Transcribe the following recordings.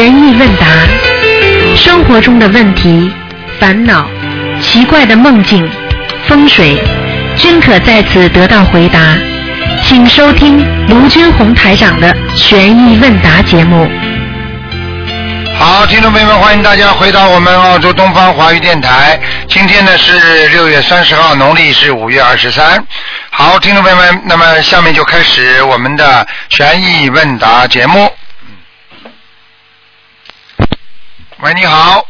疑问答，生活中的问题、烦恼、奇怪的梦境、风水，均可在此得到回答。请收听卢军红台长的悬疑问答节目。好，听众朋友们，欢迎大家回到我们澳洲东方华语电台。今天呢是六月三十号，农历是五月二十三。好，听众朋友们，那么下面就开始我们的悬疑问答节目。喂，你好。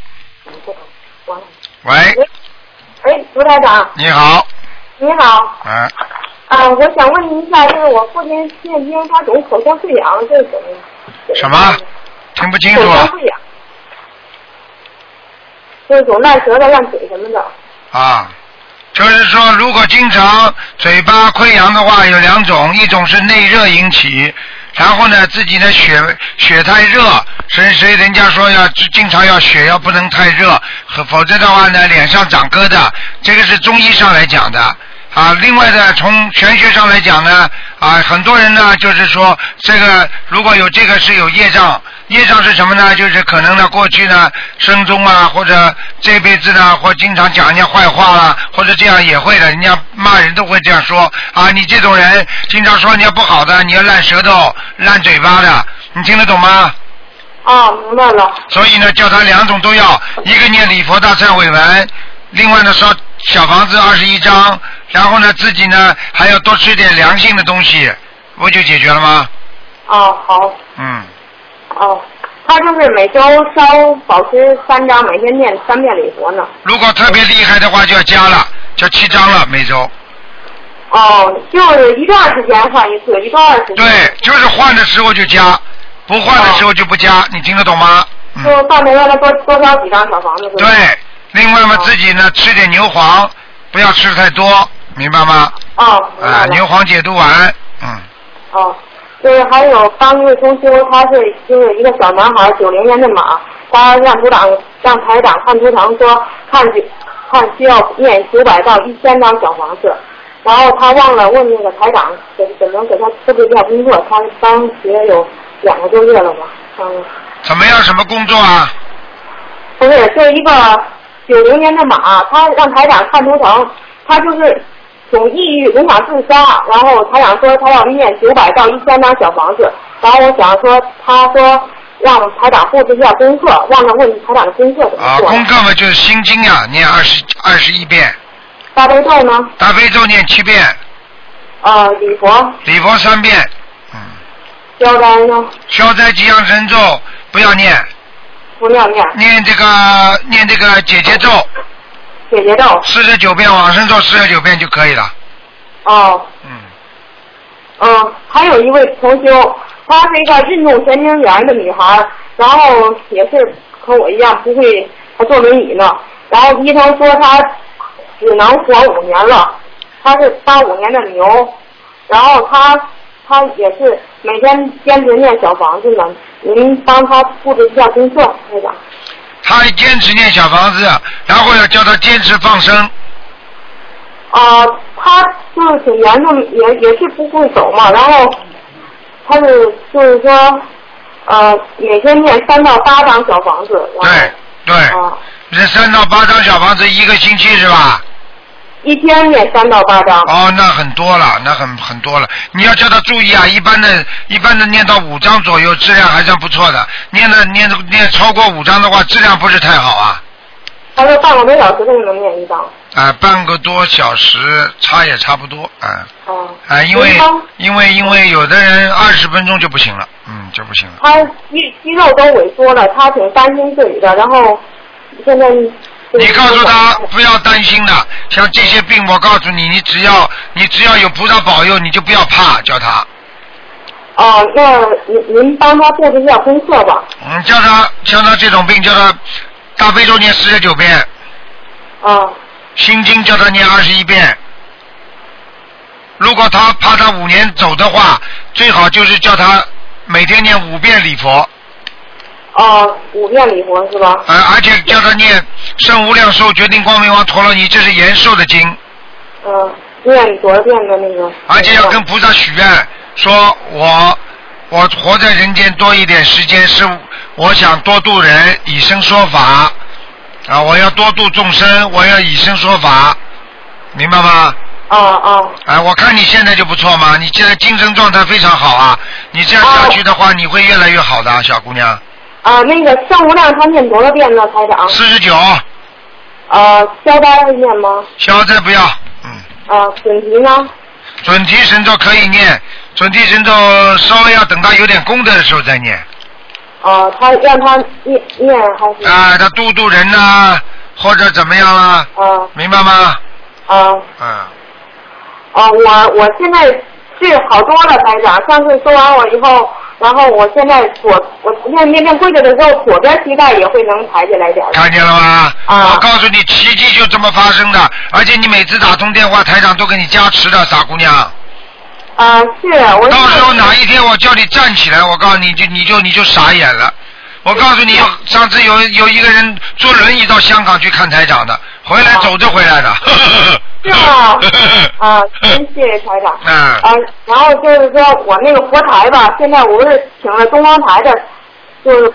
喂，喂，卢台长，你好。你好，嗯，啊，我想问您一下，就是我父亲现今他总口腔溃疡，这是怎么？什么？听不清楚啊？口腔溃疡，就是总烂舌头、烂嘴什么的。啊，就是说，如果经常嘴巴溃疡的话，有两种，一种是内热引起，然后呢，自己的血血太热，所以所以人家说要经常要血要不能太热，否则的话呢，脸上长疙瘩，这个是中医上来讲的。啊，另外呢，从玄学上来讲呢，啊，很多人呢就是说，这个如果有这个是有业障，业障是什么呢？就是可能呢过去呢生中啊，或者这辈子呢，或经常讲人家坏话啦，或者这样也会的，人家骂人都会这样说啊，你这种人经常说人家不好的，你要烂舌头、烂嘴巴的，你听得懂吗？啊，明白了。所以呢，叫他两种都要，一个念礼佛大忏悔文，另外呢烧小房子二十一张，然后呢自己呢还要多吃点凉性的东西，不就解决了吗？哦，好，嗯，哦，他就是每周烧保持三张，每天念三遍礼佛呢。如果特别厉害的话就要加了，就七张了每周。哦，就是一段时间换一次，一段时间。对，就是换的时候就加，不换的时候就不加，你听得懂吗？嗯，就半年让他多多烧几张小房子，对。另外嘛，哦自己呢吃点牛黄，不要吃太多，明白吗？哦，啊，牛黄解毒丸，嗯，哦，就是还有帮一位同修，他是就是一个小男孩，九零年的马，他让组长让台长看图腾说看需看需要念九百到一千张小房子，然后他忘了问那个台长怎怎么给他布置一下工作，他当学有两个多月了吧，嗯，怎么样？什么工作啊？不是，就是一个九零年的马，他让台长看图腾，他就是总抑郁，总想自杀，然后台长说他要念九百到一千张小房子，然后我想说，他说让台长布置一下功课，让他问台长的功课怎么啊，功课嘛就是心经呀，念二十二十一遍，大悲咒呢？大悲咒念七遍，呃，礼佛、礼佛三遍，嗯，消灾呢？消灾吉祥神咒不要念，不要念，念这个念这个姐姐咒姐姐咒。四十九遍，往生咒四十九遍就可以了，哦，嗯，嗯，还有一位同修，她是一个运动神经元的女孩，然后也是和我一样不会，还坐轮椅呢。然后医生说她只能活五年了，她是八五年的牛，然后她她也是每天坚持念小房子呢。您帮她布置一下功课，台长。他坚持念小房子，然后要叫他坚持放生，啊、他就是挺严重，也也是不会走嘛，然后他是就是说，呃，每天念三到八张小房子，对对，啊、这三到八张小房子一个星期是吧？一天念三到八张。哦，那很多了，那很很多了。你要叫他注意啊，一般的、一般的念到五章左右，质量还算不错的。念的念念超过五章的话，质量不是太好啊。他说半个多小时他就能念一张。啊、半个多小时差也差不多，啊、哦、啊、因为因为因为有的人二十分钟就不行了，嗯，就不行了。他肌肌肉都萎缩了，他挺担心自己的，然后现在。你告诉他不要担心的，像这些病，我告诉你，你只要你只要有菩萨保佑，你就不要怕，叫他，哦，那您您帮他布置一下功课吧。嗯，叫他像他这种病，叫他大悲咒念四十九遍，啊，心经叫他念二十一遍。如果他怕他五年走的话，最好就是叫他每天念五遍礼佛，哦，五遍礼佛是吧？而而且叫他念圣无量寿决定光明王陀罗尼，这是延寿的经，嗯，念多少遍的那个？而且要跟菩萨许愿，说我我活在人间多一点时间，是我想多度人，以身说法啊！我要多度众生，我要以身说法，明白吗？哦哦哎，我看你现在就不错嘛，你现在精神状态非常好啊！你这样下去的话，你会越来越好的啊，小姑娘。啊！那个圣无量他念多少遍呢，台长？四十九，呃，消灾会念吗？消灾不要，嗯，啊，准提呢？准提神咒可以念，准提神咒稍微要等到有点功德的时候再念。啊，他让他念念还是？啊，他度度人呐、或者怎么样啦，啊明白吗？啊嗯，啊！我我现在是好多了，台长。上次说完我以后，然后我现在左我练练练跪着的时候，左边膝盖也会能抬起来点。看见了吗？啊我告诉你，奇迹就这么发生的，而且你每次打通电话，台长都给你加持的，傻姑娘。啊，是我。到时候哪一天我叫你站起来，我告诉你就你就你就傻眼了。我告诉你，上次有有一个人坐轮椅到香港去看台长的，回来走着回来的。是吗？啊，真谢谢台长。嗯啊，然后就是说我那个佛台吧，现在我是请了东方台的，就是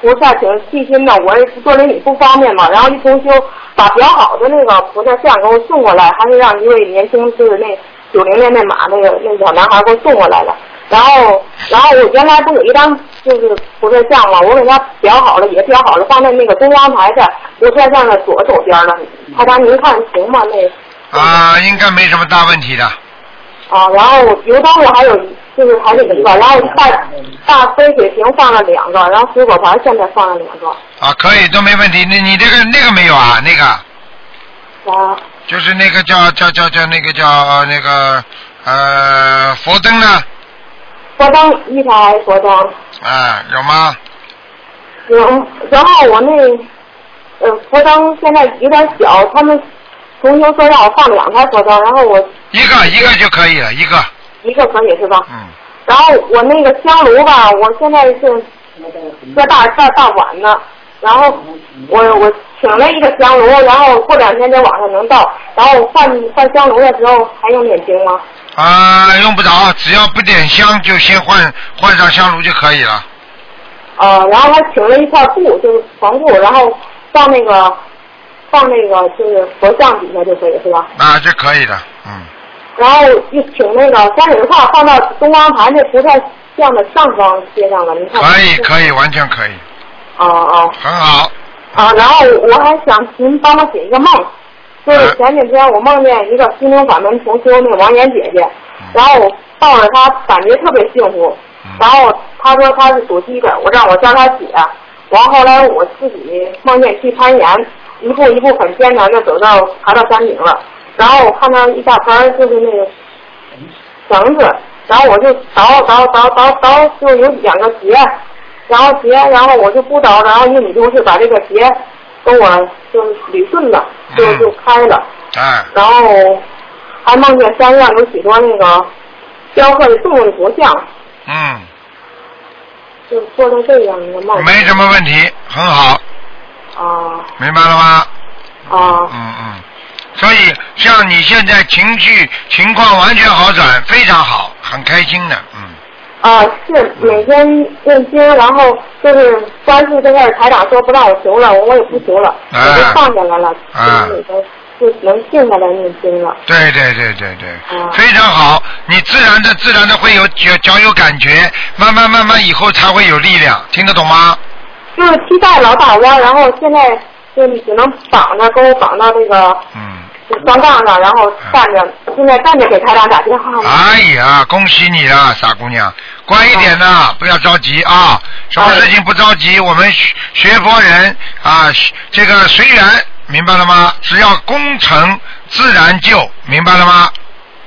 菩萨挺细心的，我是坐轮椅不方便嘛，然后一重修把比较好的那个菩萨像给我送过来，还是让一位年轻就是那九零年那马那个那小男孩给我送过来了。然后，然后我原来不有一张就是菩萨像嘛，我给他裱好了，也裱好了，放在那个中央台的菩萨像的左手边了。他长，您看行吗？那啊，应该没什么大问题的。啊，然后油灯我还有就是还是一个，然后大大杯水瓶放了两个，然后水果盘现在放了两个。啊，可以都没问题。那你这个那个没有啊？那个啊，就是那个叫叫叫叫那个叫呃那个呃佛灯呢？佛灯一台佛灯，啊，有吗？有，然后我那呃佛灯现在有点小，他们同学说让我放两台佛灯，然后我一个一个就可以了，一个。一个可以是吧？嗯。然后我那个香炉吧，我现在是搁大大大碗呢，然后我我请了一个香炉，然后过两天在网上能到，然后换换香炉的时候还用念经吗？啊，用不着，只要不点香就先换换上香炉就可以了。呃，然后还请了一块布，就是床布，然后放那个放那个就是佛像底下就可以是吧？啊，这可以的，嗯。然后又请那个山水画放到东方盘那菩萨像的上方贴上了，你看。可以，可以，完全可以，哦哦。很好。啊，然后我还想您帮我解一个梦，就是前几天我梦见一个心灵法门同修那个王岩姐姐，然后我抱着她，感觉特别幸福。然后她说她是属鸡的，我让我叫她姐。完后来我自己梦见去攀岩，一步一步很艰难的走到爬到山顶了，然后我看到一大盘就是那个绳子，然后我就倒倒倒倒倒，就有两个结，然后结，然后我就不倒，然后一个女同事把这个结跟我就是捋顺了，就就开了，哎，然后还梦见山上有许多那个雕刻的动物的佛像，嗯，就做成这样一个梦。没什么问题，很好，啊。明白了吗？啊。嗯嗯，所以像你现在情绪情况完全好转，非常好，很开心的，嗯。啊！是每天念经，然后就是关注这个台长说不让我求了，我也不求了，啊我就放下来了，啊就是那个就能静下来念经了。对对对对对，啊非常好，你自然的自然的会有脚脚有感觉，慢慢慢慢以后才会有力量，听得懂吗？就是膝盖老打弯，然后现在就只能绑着，给我绑到这个嗯。就双杠上，然后站着，现在站着给台长打电话了。哎呀，恭喜你了，傻姑娘，乖一点呐，不要着急啊，什么事情不着急，我们学学佛人啊，这个随缘，明白了吗？只要功成自然就，明白了吗？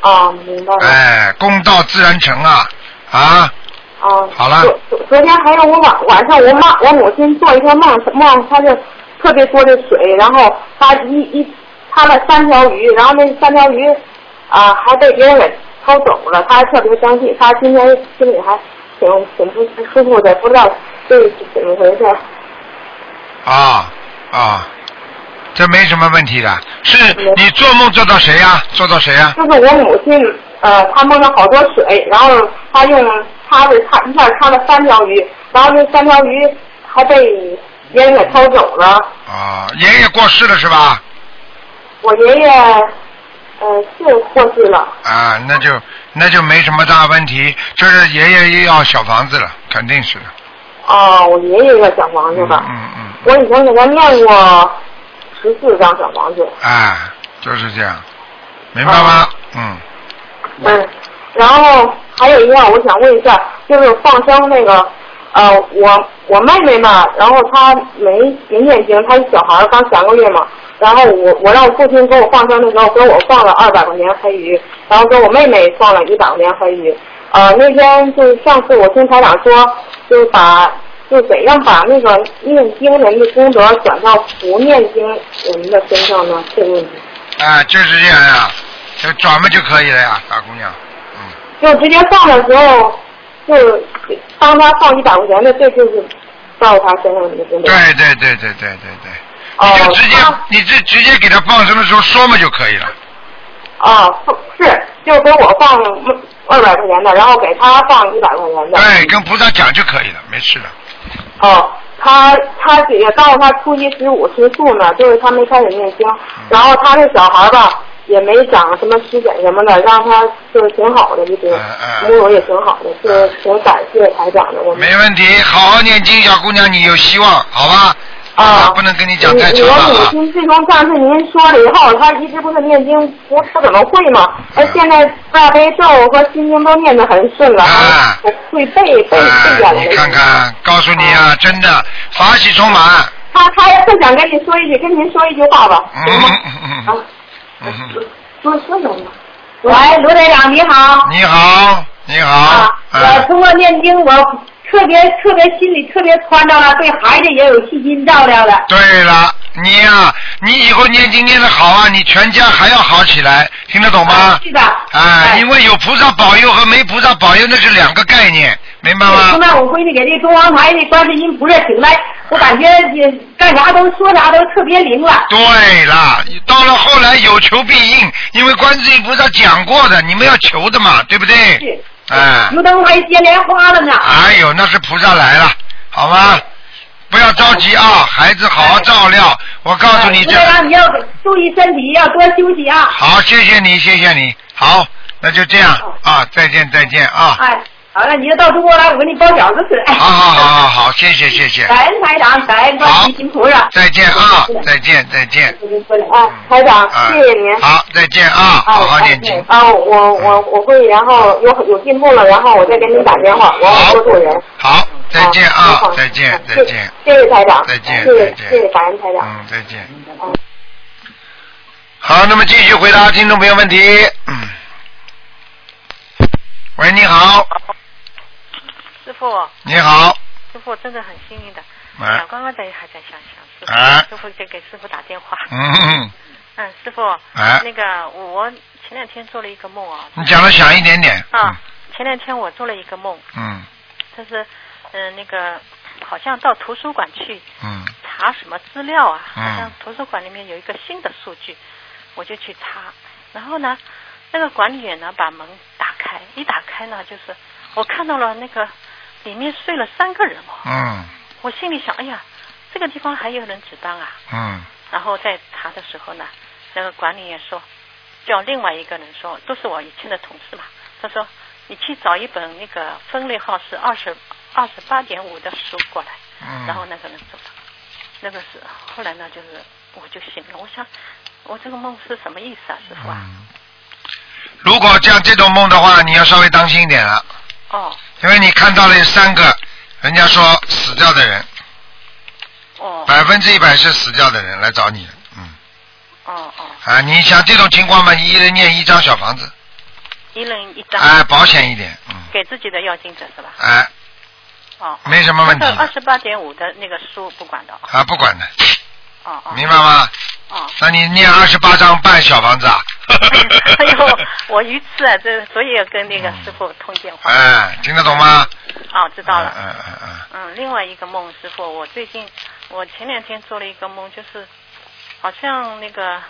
啊，明白了。哎，功到自然成啊，啊，啊。好了昨昨昨天还有我晚晚上我妈我母亲做一个梦，梦她就特别多的水，然后她一一她了三条鱼，然后那三条鱼啊还被别人给偷走了，他还特别生气，他今天心里还挺挺不舒服的，不知道这是怎么回事。啊啊，这没什么问题的。是你做梦做到谁呀、做到谁呀、就是我母亲，呃，她梦了好多水，然后她用叉子叉一下叉了三条鱼，然后那三条鱼还被别人给偷走了。啊，爷爷过世了是吧？我爷爷呃是过世了，啊，那就那就没什么大问题，就是爷爷又要小房子了，肯定是的。哦，我爷爷要小房子嗯吧，嗯嗯，我以前给他念过十四张小房子，哎，就是这样，明白吗？嗯，嗯，然后还有一样，我想问一下，就是放生那个，呃，我我妹妹嘛，然后她没没念经，她是小孩儿刚三个月嘛，然后我我让我父亲给我放生的时候，给我放了二百块钱黑鱼，然后给我妹妹放了一百块钱黑鱼，呃，那天就是上次我听台长说，就是把就怎样把那个念经人的功德转到不念经人的身上呢？这个问题，啊，就是这样呀，就转嘛就可以了呀，大姑娘。嗯，就直接放的时候，就是当他放一百块钱的，这就是到他身上的功德。对对对对对对对，哦你就直接他你就直接给他放生的时候说嘛就可以了。啊，是，就给我放二百块钱的，然后给他放一百块钱的。对，跟菩萨讲就可以了，没事的。哦，他他姐姐告诉他初一十五吃素呢，就是他没开始念经，然后他这小孩吧也没长什么湿疹什么的，让他就是挺好的，一直嗯嗯也挺好的，是挺感谢台长的。我没问题，好好念经，小姑娘，你有希望，好吧？啊，不能跟你讲太长我母了啊。亲自从上次您说了以后，她一直不是念经不不怎么会嘛，而现在大悲咒和心经都念得很顺了，啊我会背背背哎下来了。你看看，告诉你啊，真的法喜充满。他他不想跟你说一句，跟您说一句话吧，嗯行吗？嗯嗯啊嗯，嗯嗯，说说什么？喂，卢队长你好。你好，你好啊，，我哎通过念经，我特别特别心里特别宽敞了，对孩子也有细心照料了。对了，你呀、你以后念经念得好啊，你全家还要好起来，听得懂吗？是的。哎，因为有菩萨保佑和没菩萨保佑那是两个概念，明白现吗？在我闺女给这中央台的观世音菩萨请来，我感觉也干啥都说啥都特别灵了。对了，到了后来有求必应，因为观世音菩萨讲过的，你们要求的嘛，对不对？是。哎，油灯还接莲花了呢。哎呦，那是菩萨来了，好吗？不要着急啊，孩子好好照料。我告诉你，这卢台长，你要注意身体，要多休息啊。好，谢谢你，谢谢你。好，那就这样啊，再见，再见啊。哎，好了，你就到中国来，我给你包饺子吃。哎好好好好好，谢谢谢谢。感恩台长，感恩观世音菩萨。再见啊，再见再见。啊，台长，啊谢谢您。好，再见啊，好好念经。啊，我我我会，然后有有进步了，然后我再给您打电话，我要多做人。好，再见啊，再见再见。谢谢台长，再见谢谢再见谢谢感恩台长。嗯，再见。嗯好，那么继续回答听众朋友问题。嗯。喂，你好，师傅，你好，师傅真的很幸运的。哎刚刚在还在想想师傅，哎师傅在给师傅打电话。嗯嗯，嗯，师傅，哎那个我前两天做了一个梦啊。你讲的响一点点。啊，前两天我做了一个梦，嗯就是嗯、呃那个好像到图书馆去嗯查什么资料啊，嗯好像图书馆里面有一个新的数据，我就去查，然后呢，那个管理员呢把门打开，一打开呢就是我看到了那个里面睡了三个人哦，嗯。我心里想，哎呀，这个地方还有人值班啊，嗯。然后在查的时候呢，那个管理员说，叫另外一个人说，都是我以前的同事嘛，他说你去找一本那个分类号是二十二十八点五的书过来，嗯。然后那个人走了，那个是后来呢，就是我就醒了，我想我这个梦是什么意思啊，师傅啊？嗯，如果像这种梦的话，你要稍微当心一点了，哦因为你看到了有三个，人家说死掉的人，哦。百分之一百是死掉的人来找你，嗯，哦哦，啊，你像这种情况嘛，你一人念一张小房子，一人一张，哎，保险一点，嗯，给自己的要精者是吧？哎，哦，没什么问题。二十八点五的那个书不管的。哦啊，不管的，哦哦。明白吗？哦。那你念二十八章半小房子啊？哎呦，我鱼刺啊，这所以要跟那个师傅通电话。哎，听得懂吗？哦，知道了。嗯嗯嗯嗯。嗯，另外一个梦，师傅，我最近我前两天做了一个梦，就是好像那个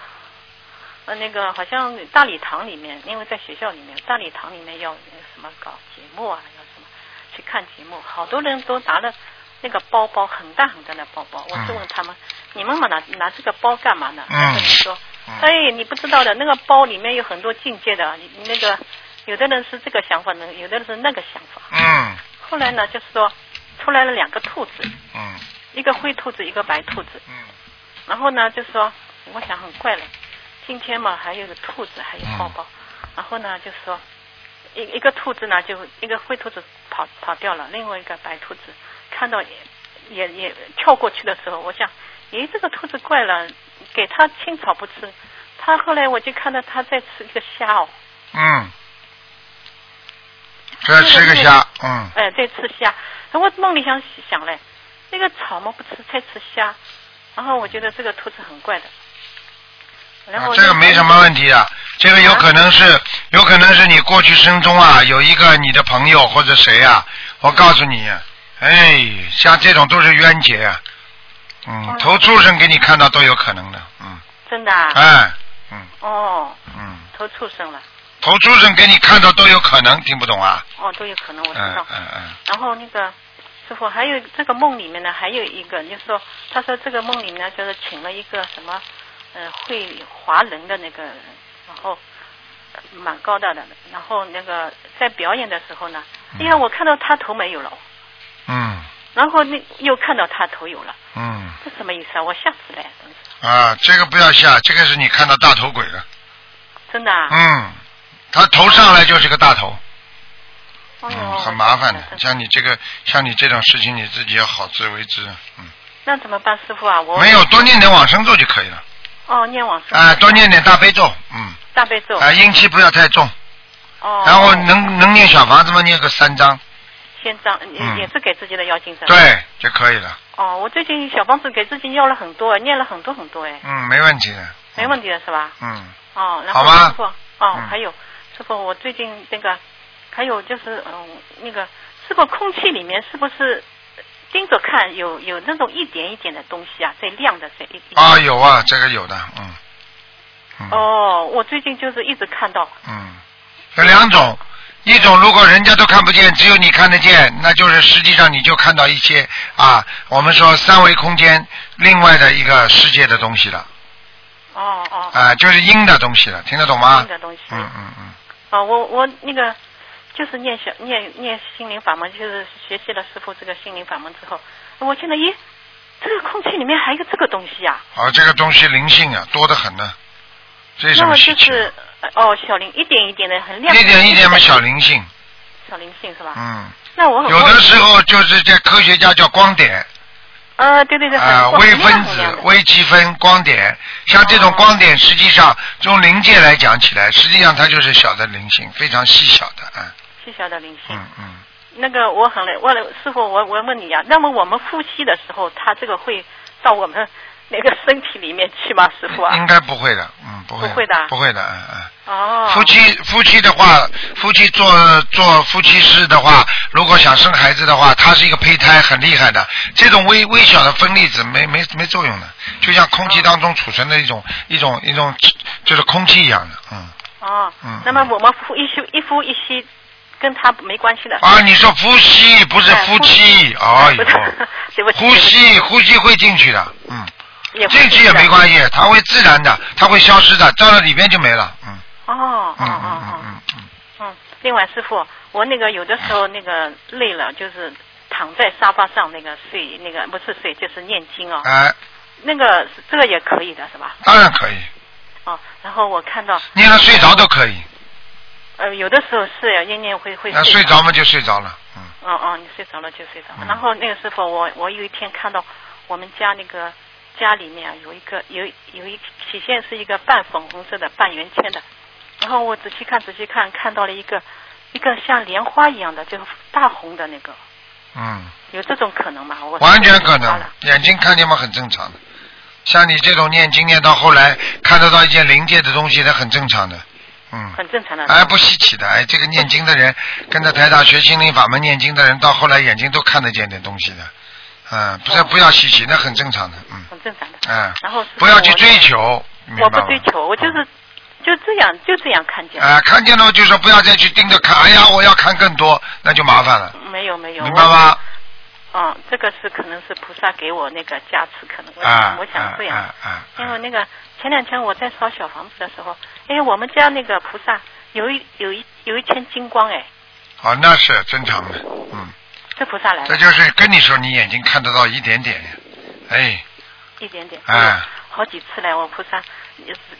呃那个好像大礼堂里面，因为在学校里面，大礼堂里面要那个什么搞节目啊，要什么去看节目，好多人都拿了那个包包，很大很大的包包。我就问他们，你们嘛拿拿这个包干嘛呢？嗯他们说，嗯哎，你不知道的，那个包里面有很多境界的，你你那个有的人是这个想法呢，有的人是那个想法。嗯后来呢，就是说出来了两个兔子，嗯一个灰兔子，一个白兔子。嗯然后呢，就说我想很怪了，今天嘛还有个兔子，还有包包。然后呢，就说一一个兔子呢，就一个灰兔子跑跑掉了，另外一个白兔子看到也也也跳过去的时候，我想，咦，这个兔子怪了，给它青草不吃。它后来我就看到它在吃一个虾哦，嗯，在吃个虾，嗯哎，在吃虾。我梦里想想嘞，那个草嘛不吃，才吃虾。然后我觉得这个兔子很怪的。然后、啊这个没什么问题的，这个有可能是，有可能是你过去生中啊，有一个你的朋友或者谁啊，我告诉你，哎，像这种都是冤结啊，嗯，哦。投畜生给你看到都有可能的，嗯，真的啊？哎，嗯。哦，嗯，投畜生了。投畜生给你看到都有可能，听不懂啊？哦，都有可能，我知嗯道。嗯嗯，然后那个师傅还有这个梦里面呢，还有一个，就是说，他说这个梦里面就是请了一个什么，呃，会华人的那个人，然后呃蛮高大的，然后那个在表演的时候呢，哎呀，我看到他头没有了，嗯然后那又看到他头有了，嗯这什么意思啊？我吓死了，啊，这个不要吓，这个是你看到大头鬼了，真的啊！嗯，他头上来就是个大头。哦嗯，很麻烦的。像你这个，像你这种事情，你自己要好自为之。嗯，那怎么办，师傅啊？我没有多念点往生咒就可以了。哦，念往生啊，多念点大悲咒。嗯，大悲咒啊，阴气不要太重。哦，然后能能念小房子吗？念个三张，先张也嗯。也是给自己的要精者。对就可以了。哦，我最近小房子给自己要了很多，念了很多很多哎，嗯，没问题的。没问题的是吧？嗯，哦，然后师傅，哦，嗯。还有师傅，我最近那个还有就是嗯那个师傅，空气里面是不是盯着看有有那种一点一点的东西啊，在亮的在一一啊，有啊，这个有的，嗯，嗯，哦，我最近就是一直看到。嗯，有两种，一种如果人家都看不见，只有你看得见，那就是实际上你就看到一些啊，我们说三维空间另外的一个世界的东西了，哦哦啊，就是阴的东西了，听得懂吗阴？的东西。嗯嗯嗯，哦，我我那个就是念小念念心灵法门，就是学习了师傅这个心灵法门之后，我现在咦，这个空气里面还有个这个东西啊，哦，这个东西灵性啊，多得很呢，这有什那么？就是呃哦小灵一点一点的很亮，一点一点嘛，小灵性，小灵性是吧？嗯，那我很有的时候就是在科学家叫光点呃对对对，微分子微积分、光点，像这种哦。光点，实际上从灵界来讲起来，实际上它就是小的灵性，非常细小的，啊。细小的灵性。嗯嗯，那个我很累，问了师傅，我我问你啊，那么我们呼吸的时候，它这个会到我们 那个身体里面去吗，师傅啊？应该不会的，嗯，不会，不会的不会的，嗯嗯。哦，夫妻夫妻的话，夫妻做做夫妻事的话，如果想生孩子的话，它是一个胚胎，很厉害的。这种微微小的分粒子没没没作用的，就像空气当中储存的一种一种一种就是空气一样的，嗯。哦，嗯那么我们呼一吸一呼一吸，跟他没关系的。啊，你说呼吸不是哎夫妻，哎呦不呼吸呼吸会进去的，嗯，也进去也没关系，它会自然的，它会消失的，照到了里面就没了，嗯哦哦嗯哦嗯嗯哦，嗯嗯，嗯。另外，师傅，我那个有的时候那个累了，就是躺在沙发上那个睡，那个不是睡就是念经哦，哎，那个这个也可以的是吧？当然可以，哦，然后我看到念了睡着都可以，呃有的时候是呀，念念会会那睡着嘛就睡着了，嗯。哦哦，你睡着了就睡着了。嗯然后那个师傅，我我有一天看到我们家那个家里面啊有一个有有一体现是一个半粉红色的半圆圈的，然后我仔细看仔细看，看到了一个一个像莲花一样的，就是大红的那个，嗯，有这种可能吗？我完全可能，眼睛看见嘛很正常的。像你这种念经念到后来看得到一些灵界的东西，那很正常的，嗯，很正常的。哎不稀奇的，哎这个念经的人跟着台大学心灵法门念经的人，到后来眼睛都看得见点东西的，嗯，不是哦不要稀奇，那很正常的，嗯，很正常的。嗯，然后不要去追求，我不追求，我就是就这样就这样看见了。啊、看见了就说不要再去盯着看，哎呀，我要看更多，那就麻烦了，没有没有，明白吗？我？嗯，这个是可能是菩萨给我那个加持，可能我啊想我想这样。啊啊啊因为那个前两天我在烧小房子的时候，哎，我们家那个菩萨有一有一有一圈金光，哎，哦，那是正常的，嗯，这菩萨来了，这就是跟你说，你眼睛看得到一点点，哎，一点点，哎，好几次来，我菩萨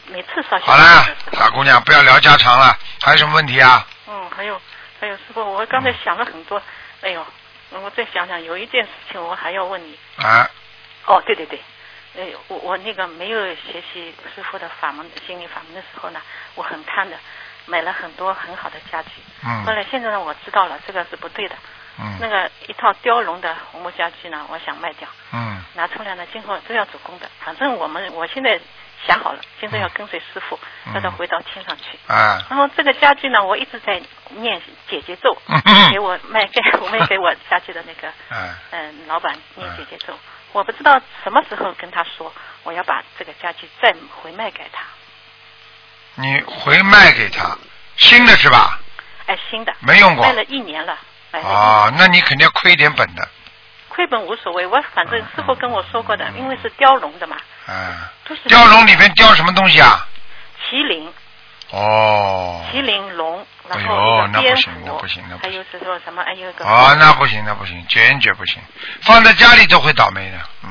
每次烧香好了傻姑娘，不要聊家常了，还有什么问题啊？嗯，还有还有师傅，我刚才想了很多，哎呦，我再想想，有一件事情我还要问你。啊，哦，对对对，哎，我我那个没有学习师傅的法门心理法门的时候呢，我很贪的，买了很多很好的家具。嗯。后来现在呢，我知道了这个是不对的。那嗯个一套雕龙的红木家具呢，我想卖掉，嗯拿出来呢，今后都要做工的。反正我们我现在想好了，今后要跟随师傅，嗯让他回到天上去。啊，然后这个家具呢，我一直在念姐姐咒，嗯给我卖给我卖给我家具的那个 啊，嗯老板念姐姐咒。我不知道什么时候跟他说，我要把这个家具再回卖给他。你回卖给他，新的是吧？哎，新的，没用过卖了一年了，哦，那你肯定要亏点本的，亏本无所谓，我反正师傅跟我说过的，嗯因为是雕龙的嘛，啊，都是雕龙里面雕什么东西啊？麒麟、哦，麒麟龙，然哎后蝙蝠行那不行那，不还有是说什么？还有一个哦，那不行，那不行，坚决不行，放在家里都会倒霉的，嗯，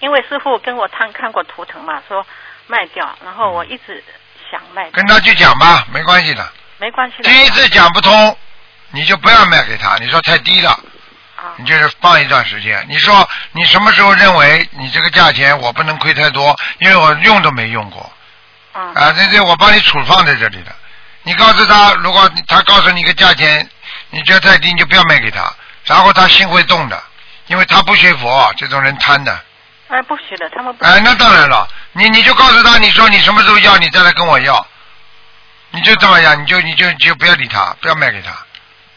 因为师傅跟我看看过图腾嘛，说卖掉，然后我一直想卖，跟他去讲吧，没关系的。没关系的。第一次讲不通，你就不要卖给他，你说太低了，啊你就是放一段时间。你说你什么时候认为你这个价钱我不能亏太多，因为我用都没用过嗯啊，这这我帮你储放在这里的。你告诉他，如果他告诉你个价钱，你觉得太低，你就不要卖给他，然后他心会动的，因为他不学佛，这种人贪的。哎，不学的，他们不哎，那当然了，你你就告诉他，你说你什么时候要，你再来跟我要，你就这么样，你就你就就不要理他，不要卖给他。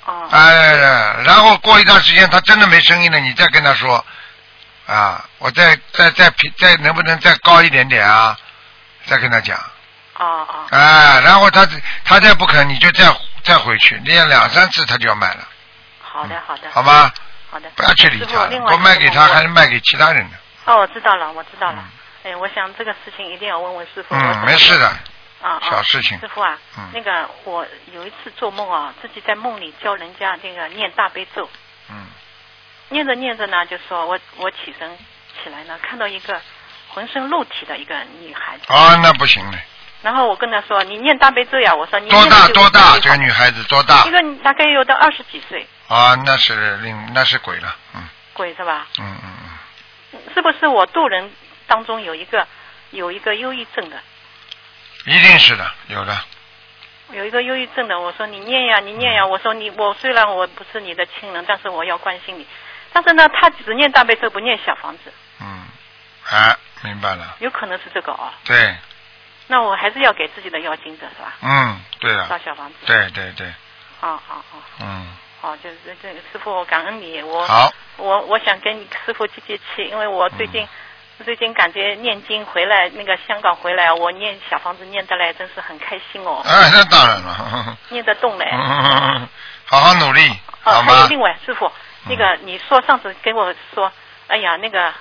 哦哎，然后过一段时间他真的没声音了，你再跟他说，啊，我再再再平再能不能再高一点点啊？再跟他讲，哦哦哎，然后他他再不肯，你就再再回去，练两三次他就要买了，好的好的好吗？好的，不要去理他，不卖给他还是卖给其他人的。哦，我知道了，我知道了嗯。哎，我想这个事情一定要问问师傅。嗯，没事的，啊啊，小事情师傅啊，嗯那个我有一次做梦啊，自己在梦里教人家那个念大悲咒，嗯念着念着呢，就说我我起身起来呢，看到一个浑身露体的一个女孩子，啊，那不行了，然后我跟她说：“你念大悲咒呀！”我说：“你多大多大？这个女孩子多大一？个大概有到二十几岁，啊，那是另那是鬼了，嗯鬼是吧？嗯嗯嗯，是不是我渡人当中有一个有一个忧郁症的？一定是的，有的。有一个忧郁症的，我说你念呀，你念呀。我说你，我虽然我不是你的亲人，但是我要关心你。但是呢，他只念大悲咒，不念小房子，嗯，啊，明白了，有可能是这个啊。对，那我还是要给自己的要经者是吧？嗯，对烧了，小房子。。对对对，好好好嗯，哦，就是这个师傅，我感恩你，我好，我我想跟你师傅接接气，因为我最近、嗯最近感觉念经回来，那个香港回来，我念小房子念得来，真是很开心哦，哎，那当然了，念得动嘞。嗯，好好努力，哦，好吗？还有另外，师傅，嗯那个你说上次跟我说，哎呀，那个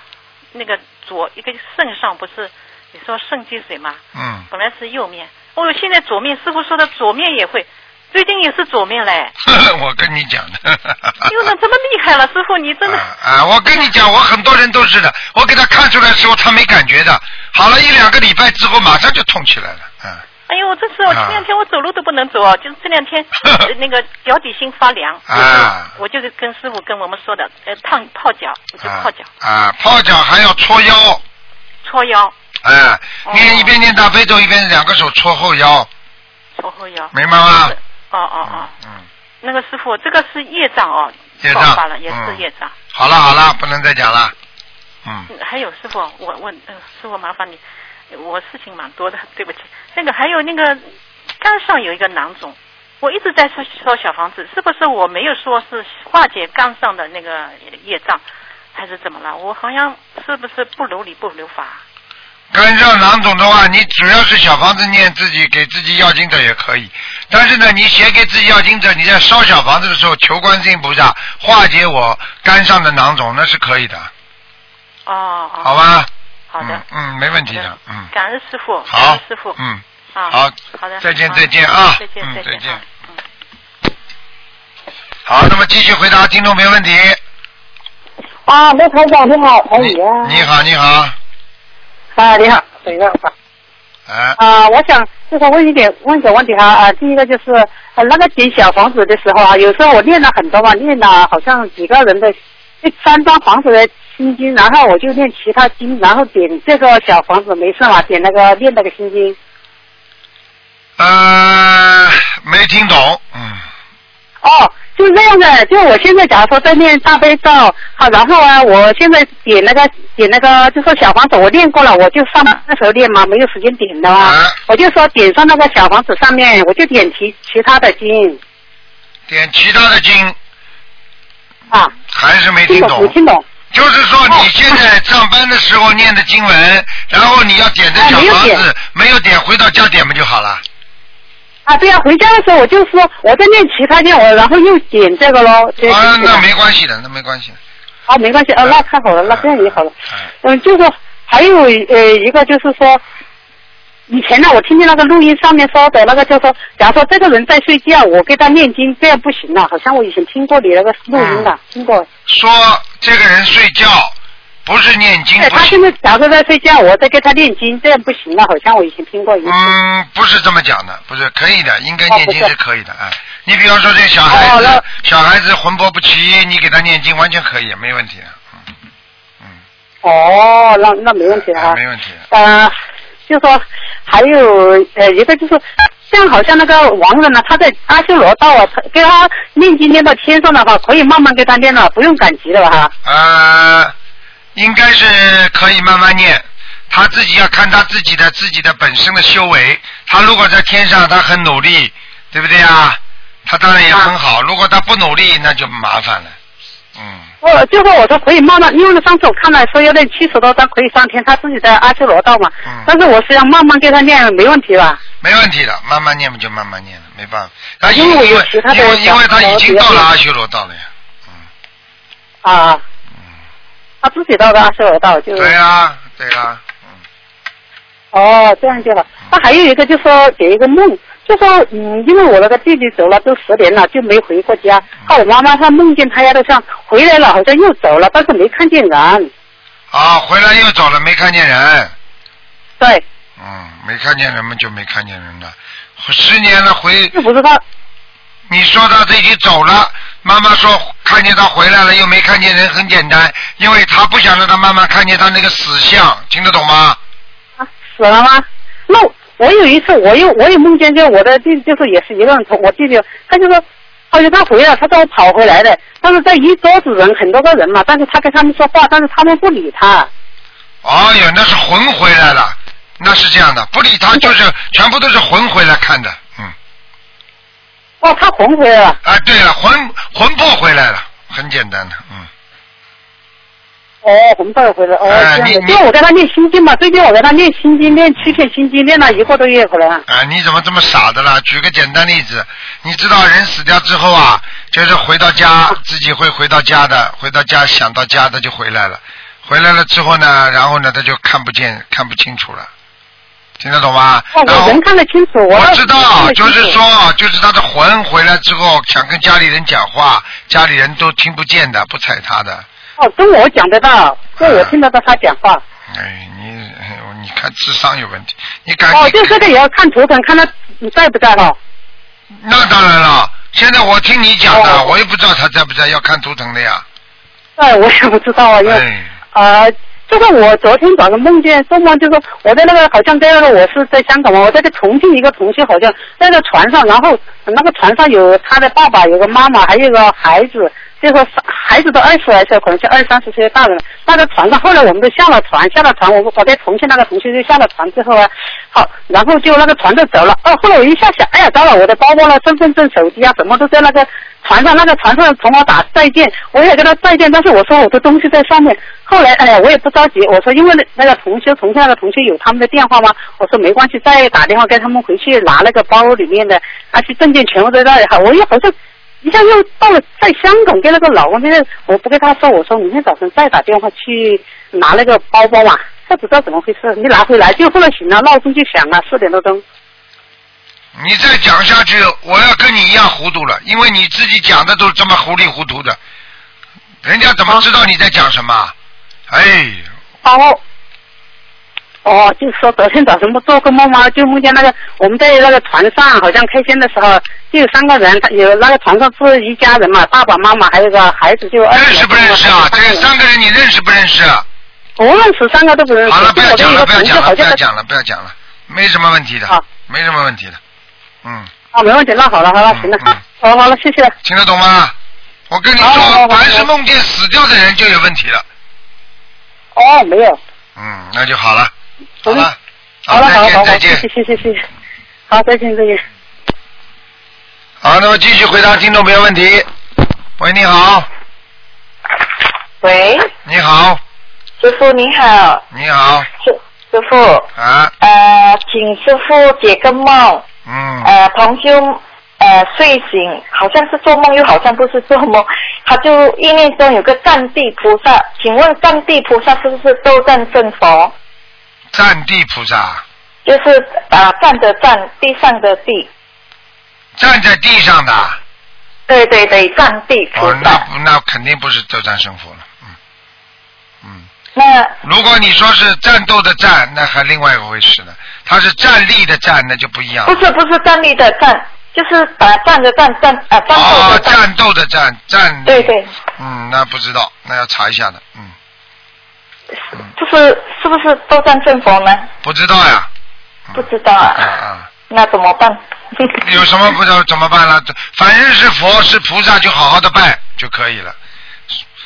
那个左一个肾上不是你说肾积水嘛？嗯，本来是右面，哦，现在左面，师傅说的左面也会，最近也是左面嘞。我跟你讲的。哎呦，那这么厉害了，师傅你真的。啊啊！我跟你讲，我很多人都是的，我给他看出来的时候，他没感觉的，好了一两个礼拜之后，马上就痛起来了，嗯。哎呦，我这次我前两天我走路都不能走哦，就是这两天呃 那个脚底心发凉，啊我就是跟师傅跟我们说的，呃，烫泡脚，我就泡脚，啊，泡脚还要搓腰，搓腰，哎，哦念一边念大悲咒，一边两个手搓后腰，搓后腰。明白吗？哦哦哦，嗯，那个师傅，这个是业障哦，业障爆发了也是嗯业障。好了好了，不能再讲了，嗯，嗯还有师傅，我问，嗯、师傅麻烦你，我事情蛮多的，对不起。那个还有那个肝上有一个囊肿，我一直在说说小房子，是不是我没有说是化解肝上的那个业障，还是怎么了？我好像是不是不如理不如法？肝上囊肿的话，你主要是小房子念自己给自己要经者也可以，但是呢，你写给自己要经者，你在烧小房子的时候求观世音菩萨化解我肝上的囊肿，那是可以的，哦哦。好吧？好的。嗯嗯，没问题的，嗯。感恩师傅，感好恩师傅。，嗯，啊，好好的，再见再见啊再见再嗯再见好，那么继续回答听众没问题。啊，刘台长你好，台。你好，你好，啊，你好，等一下，啊，我想就是问一点问个问题哈啊，第一个就是啊那个点小房子的时候啊，有时候我念了很多嘛，念了好像几个人的这三张房子的心经，然后我就念其他经，然后点这个小房子没事嘛，点那个念那个心经。呃，没听懂，嗯，哦，就这样的，就我现在假如说在念大悲咒，好，然后啊，我现在点那个点那个，就说小房子我念过了，我就上班的时候念嘛，没有时间点的嘛，啊我就说点上那个小房子上面，我就点其其他的经点其他的经啊，还是没听听懂没懂。听懂？就是说你现在上班的时候念的经文，然后你要点的小房子没有点，回到家点不就好了？啊，对呀、回家的时候我就说我在念其他念，我然后又点这个喽，这啊，这个那没关系的，那没关系的。哦，没关系，哦，那太好了，那这样也好了。哎嗯，就是说还有呃一个就是说，以前呢，我听见那个录音上面说的那个，就说，假如说这个人在睡觉，我给他念经，这样不行了。好像我以前听过你那个录音的，听过。说这个人睡觉不是念经对，不行，他现在假如说在睡觉，我在给他念经，这样不行了。好像我以前听过一次。嗯，不是这么讲的，不是可以的，应该念经是是可以的，哎，你比方说这个小孩子哦，小孩子魂魄不齐，你给他念经完全可以，没问题的，嗯嗯，哦，那那没问题啊。哎没问题。呃，就说还有呃一个就是，像好像那个亡人呢，他在阿修罗道啊，他给他念经念到天上的话，可以慢慢给他念了，不用赶集了哈。呃，应该是可以慢慢念，他自己要看他自己的自己的本身的修为。他如果在天上，他很努力，对不对啊？他当然也很好。如果他不努力，那就麻烦了。嗯，我就说我说可以慢慢，因为上次我看了说要练七十多张可以上天，他自己在阿修罗道嘛。嗯但是我是要慢慢给他念，没问题吧？没问题的，慢慢念嘛就慢慢念了，没办法。他因为因为因为他已经到了阿修罗道了呀。嗯啊，嗯，他自己到的阿修罗道就。对呀、对呀、嗯，哦，这样就好。那还有一个就说给一个梦，就说嗯，因为我那个弟弟走了都十年了，就没回过家。那我妈妈她梦见他呀，都像回来了，好像又走了，但是没看见人。啊，回来又走了，没看见人。对，嗯，没看见人嘛就没看见人了。十年了回，又不是他你说他自己走了，妈妈说看见他回来了，又没看见人，很简单，因为他不想让他妈妈看见他那个死相，听得懂吗？啊死了吗？那我有一次我又我也梦见，就我的弟弟就是也是一个人从我弟弟，他就说。他说他回来，他叫我跑回来的，但是在一桌子人很多个人嘛，但是他跟他们说话，但是他们不理他。哎呀，那是魂回来了，那是这样的，不理他就是全部都是魂回来看的，哦，他魂回来了。啊，对了，魂魂魄回来了，很简单的，嗯，哦，魂魄回来，哦，你你因为我在那念心经嘛，最近我在那念心经，念七片心经，念了一个多月回来。啊，你怎么这么傻的啦？举个简单例子，你知道人死掉之后啊，就是回到家，自己会回到家的，回到家想到家的就回来了，回来了之后呢，然后呢他就看不见、看不清楚了，听得懂吗？我能看得清楚，我我知道，就是说，就是他的魂回来之后，想跟家里人讲话，家里人都听不见的，不睬他的。哦，跟我讲得到，跟我听得到他讲话。哎，你 你看智商有问题，你赶哦，紧。就这个也要看图腾，看他在不在了。那当然了，现在我听你讲的，哦我也不知道他在不在，要看图腾的呀。哎，我也不知道啊，因为哎，呃，就是我昨天早上梦见做梦，就是我在那个好像在那个我是在香港嘛，我在个重庆一个同学好像在那船上，然后那个船上有他的爸爸，有个妈妈，还有个孩子，就说孩子都二十来岁，可能就二三十岁的大人了。那个船上，后来我们都下了船，下了船，我我在重庆那个同学就下了船之后啊，好，然后就那个船就走了。哦，后来我一下想，哎呀，糟了，我的包包了、身份证、手机啊，什么都在那个船上那个船上同我打再见，我也跟他再见，但是我说我的东西在上面。后来哎呀，我也不着急，我说因为那那个同学重庆那个同学有他们的电话吗？我说没关系，再打电话给他们回去拿那个包里面的那些证件全部在那里哈，我也好像。一下又到了在香港跟那个老公那个，我不跟他说，我说明天早晨再打电话去拿那个包包嘛，不知道怎么回事，你拿回来就后来醒了，闹钟就响了，四点多钟。你再讲下去，我要跟你一样糊涂了，因为你自己讲的都是这么糊里糊涂的，人家怎么知道你在讲什么？哎，哦，哦，就是说昨天早晨不做个梦吗？就梦见那个我们在那个船上，好像开先的时候就有三个人，他有那个船上是一家人嘛，爸爸妈妈还有个孩子，就二认识不认识啊？这三个人你认识不认识？不认识，三个都不认识。好了，不要讲了，不要讲了，不要讲了，不要讲了，没什么问题的好，没什么问题的，嗯，啊，没问题，那好了，好了，行了嗯嗯，好好了，谢谢。听得懂吗？我跟你说，凡是梦见死掉的人就有问题了，哦，没有。嗯，那就好了，好嗯了，好了，好了，好再见，谢见。谢，谢谢。好，再见，再见。好，那么继续回答听众朋友问题。喂，你好，喂，你好，师傅你好，你好，师师傅，啊，呃，请师傅解个梦，嗯，呃，同修呃睡醒，好像是做梦，又好像不是做梦，他就意念中有个占地菩萨，请问占地菩萨是不是斗战胜佛？占地菩萨就是啊、站的站，地上的地，站在地上的，对对对，占地菩哦，那那肯定不是斗战胜佛了，嗯，嗯。那如果你说是战斗的战，那还另外一回事呢。他是站立的站，那就不一样。不是不是站立的站，就是把站的站站啊战斗哦的，战。战斗的战，战。对对，嗯，那不知道，那要查一下的，嗯，就是是不是斗战胜佛呢？不知道呀。不知道啊。啊啊，那怎么办？有什么不知道怎么办了？反正是佛是菩萨，就好好的拜就可以了。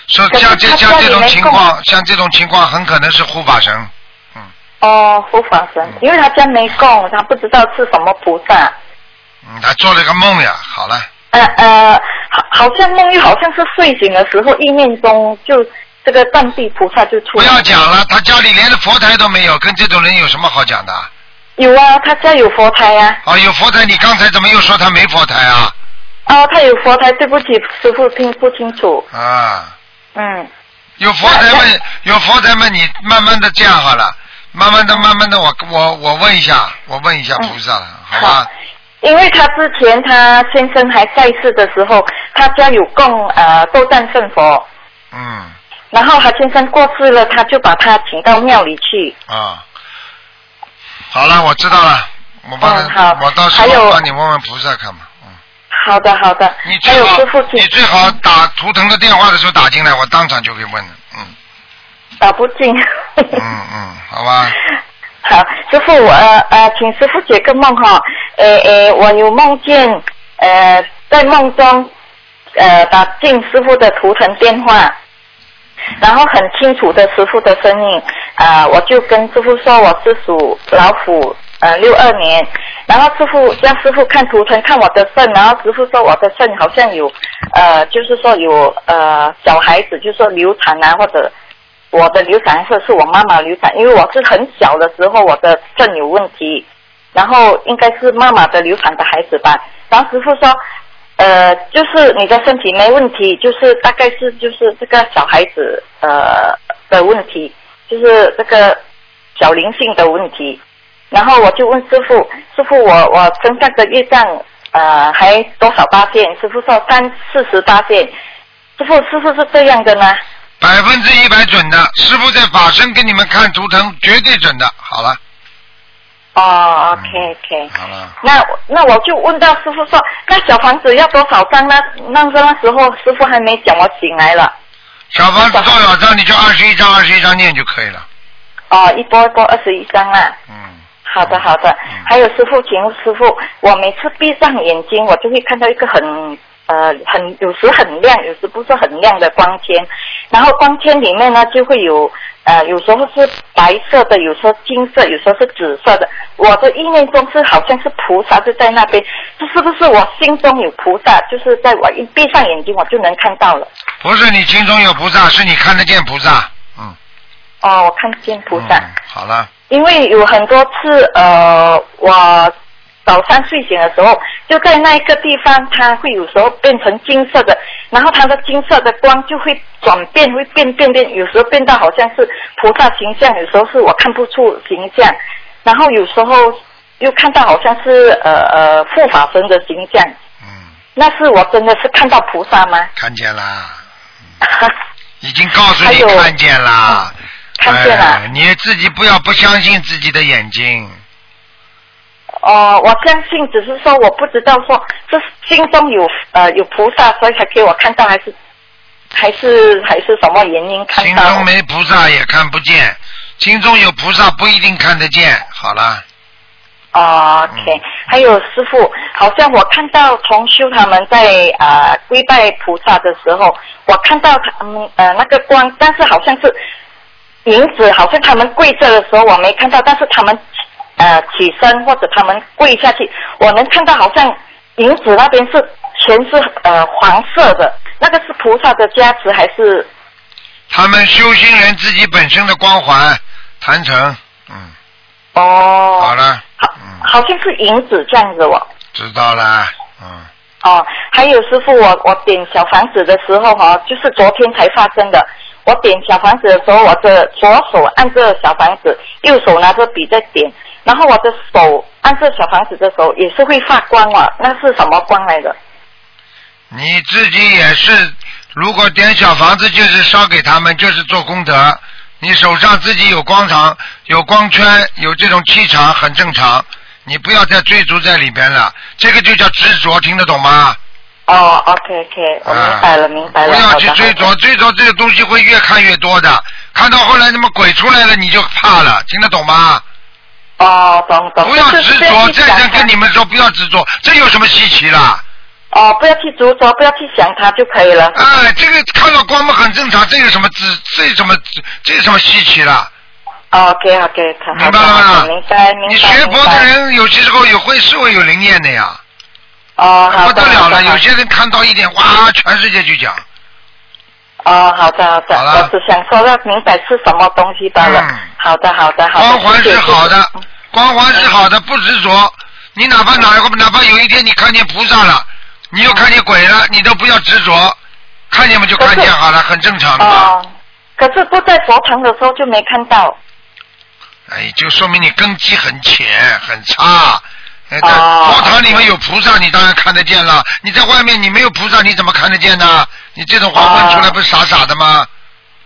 说像这像这种情况，像这种情况很可能是护法神。嗯哦，护法神，因为他家没供，他不知道是什么菩萨。嗯，他做了个梦呀，好了，呃呃，好，好像梦又好像是睡醒的时候，意念中就这个当地菩萨就出不。要讲了，他家里连个佛台都没有，跟这种人有什么好讲的？有啊，他家有佛台啊。哦，有佛台，你刚才怎么又说他没佛台啊？哦，他有佛台，对不起，师傅听不清楚。啊，嗯，有佛台嘛，有佛台嘛，你慢慢的这样好了，慢慢的、慢慢的，我我我问一下，我问一下菩萨了，好吧？因为他之前他先生还在世的时候，他家有供呃斗战胜佛，嗯，然后他先生过世了，他就把他请到庙里去。啊，好了，我知道了，我帮他，嗯好我到时还有候帮你问问菩萨看嘛。嗯，好的，好的。你最好还有师傅，请你最好打图腾的电话的时候打进来，我当场就可以问了。嗯打不进。嗯嗯，好吧。好，师傅，我呃呃，请师傅解个梦哈。呃呃，我有梦见呃，在梦中呃打进师傅的图腾电话，然后很清楚的师傅的声音，啊、我就跟师傅说我是属老虎，呃六二年，然后师傅让师傅看图腾看我的肾，然后师傅说我的肾好像有呃，就是说有呃小孩子，就是说流产啊或者。我的流产或是我妈妈流产，因为我是很小的时候我的肾有问题，然后应该是妈妈的流产的孩子吧。然后师傅说，呃，就是你的身体没问题，就是大概是就是这个小孩子呃的问题，就是这个小灵性的问题。然后我就问师傅，师傅我我身上的业障呃还多少八线？师傅说三四十八线。师傅师傅是这样的呢？百分之一百准的，师傅在法身给你们看图腾，绝对准的。好了，哦，OK OK。好了，那那我就问到师傅说，那小房子要多少张呢？那个那时候师傅还没讲，我醒来了。小房子多少张你就二十一张，二十一张念就可以了。哦，一波一波二十一张啊。嗯，好的好的。还有师傅，请问师傅，我每次闭上眼睛，我就会看到一个很呃很有时很亮，有时不是很亮的光圈，然后光圈里面呢就会有呃，有时候是白色的，有时候金色，有时候是紫色的。我的意念中是好像是菩萨就在那边，这是不是我心中有菩萨？就是在我一闭上眼睛，我就能看到了。不是你心中有菩萨，是你看得见菩萨。嗯。哦，我看见菩萨。嗯，好了。因为有很多次，呃，我早上睡醒的时候，就在那一个地方，它会有时候变成金色的，然后它的金色的光就会转变，会变变变，有时候变到好像是菩萨形象，有时候是我看不出形象，然后有时候又看到好像是呃呃护法神的形象。嗯。那是我真的是看到菩萨吗？看见啦。已经告诉你看见啦。看见了。哎你自己不要不相信自己的眼睛。哦，我相信，只是说我不知道说是心中有呃有菩萨，所以才给我看到，还是还是还是什么原因看到？心中没菩萨也看不见，心中有菩萨不一定看得见。好了，哦，OK，还有师傅，好像我看到同修他们在啊、呃跪拜菩萨的时候，我看到他们呃那个光，但是好像是影子，好像他们跪着的时候我没看到，但是他们呃起身或者他们跪下去，我能看到好像银子那边是全是呃黄色的，那个是菩萨的加持还是？他们修心人自己本身的光环坛成，嗯，哦，好了，好，嗯，好像是银子这样子哦。知道了，嗯，哦，还有师傅，我我点小房子的时候哈、就是昨天才发生的。我点小房子的时候，我的左手按着小房子，右手拿着笔在点，然后我的手按着小房子的时候也是会发光啊，那是什么光来的？你自己也是，如果点小房子就是烧给他们，就是做功德。你手上自己有光场、有光圈、有这种气场，很正常。你不要再追逐在里边了，这个就叫执着，听得懂吗？哦，OK OK，我明白了，明白了。不要去追逐，追逐这个东西会越看越多的。看到后来那么鬼出来了，你就怕了，听得懂吗？哦，懂懂。不要执着，再三跟你们说，不要执着，这有什么稀奇啦？哦，不要去执着，不要去想它就可以了。哎，这个看到光嘛很正常，这有什么这，这有什么这有什么稀奇啦？OK OK，好明白了吗？明白明白。你学佛的人有些时候也会是会有灵验的呀，哦，不得了了。有些人看到一点，哇，全世界去讲。哦，好的好的，我只想说要明白是什么东西罢了。嗯好的好的好的。光环是好的谢谢，光环是好的，不执着。你哪怕哪个哪怕有一天你看见菩萨了，你又看见鬼了，你都不要执着，看见嘛就看见好了，很正常的嘛。哦，可是不在佛堂的时候就没看到。哎，就说明你根基很浅很差。哎，在哦佛堂里面有菩萨，你当然看得见了。你在外面你没有菩萨，你怎么看得见呢？你这种话问出来不是傻傻的吗？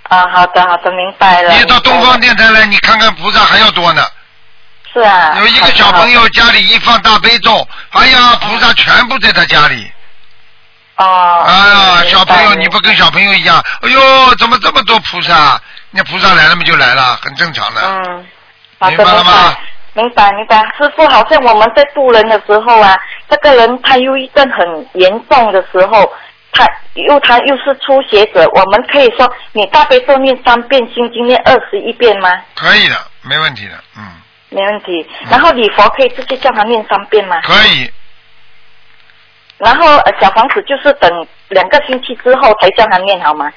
啊，好的好的，明白了。你到东方电台来，你看看菩萨还要多呢。是啊。有一个小朋友家里一放大悲咒，哎呀，菩萨全部在他家里。好的。哦。哎呀，小朋友你不跟小朋友一样？哎呦，怎么这么多菩萨？那菩萨来了嘛就来了，很正常的。嗯，明白了吗？明白明白，师傅，好像我们在渡人的时候啊，这个人他忧郁症很严重的时候，他又他又是初学者，我们可以说你大悲咒念三遍，心经念二十一遍吗？可以的，没问题的，嗯，没问题。然后礼佛可以直接叫他念三遍吗？可以。然后呃小房子就是等两个星期之后才叫他念好吗？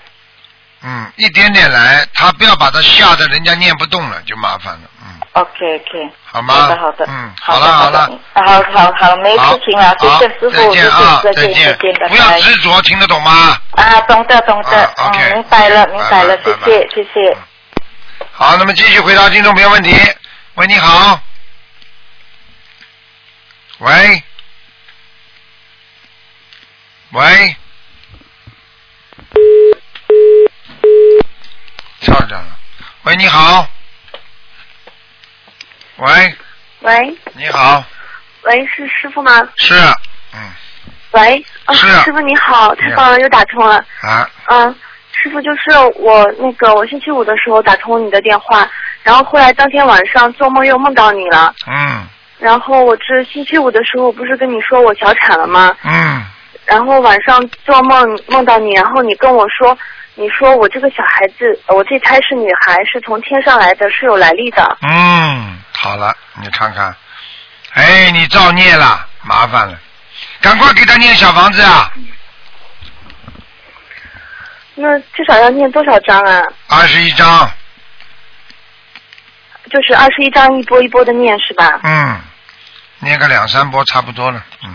嗯，一点点来，他不要把他吓得人家念不动了，就麻烦了。嗯，OK OK，好吗？好的好的，嗯，好了好了，好好好，没事情了，谢谢师傅，再见啊，谢谢再再见再见，不要。执着，听得懂吗？啊，懂得懂得，嗯，明白了明白了，谢谢谢谢。好，那么继续回答听众朋友问题。喂，你好。喂。喂。喂，你好。喂，喂。你好，喂，是师傅吗？是，嗯，喂，啊，是。啊师傅你好，太棒了，又打通了。啊，嗯，师傅就是我那个我星期五的时候打通你的电话，然后后来当天晚上做梦又梦到你了，嗯。然后我这星期五的时候不是跟你说我小产了吗？嗯。然后晚上做梦梦到你，然后你跟我说你说我这个小孩子，呃我这胎是女孩，是从天上来的，是有来历的。嗯，好了，你看看，哎，你造孽了，麻烦了，赶快给他念小房子啊，那至少要念多少章啊？二十一章，就是二十一章一波一波的念是吧？嗯，念个两三波差不多了，嗯，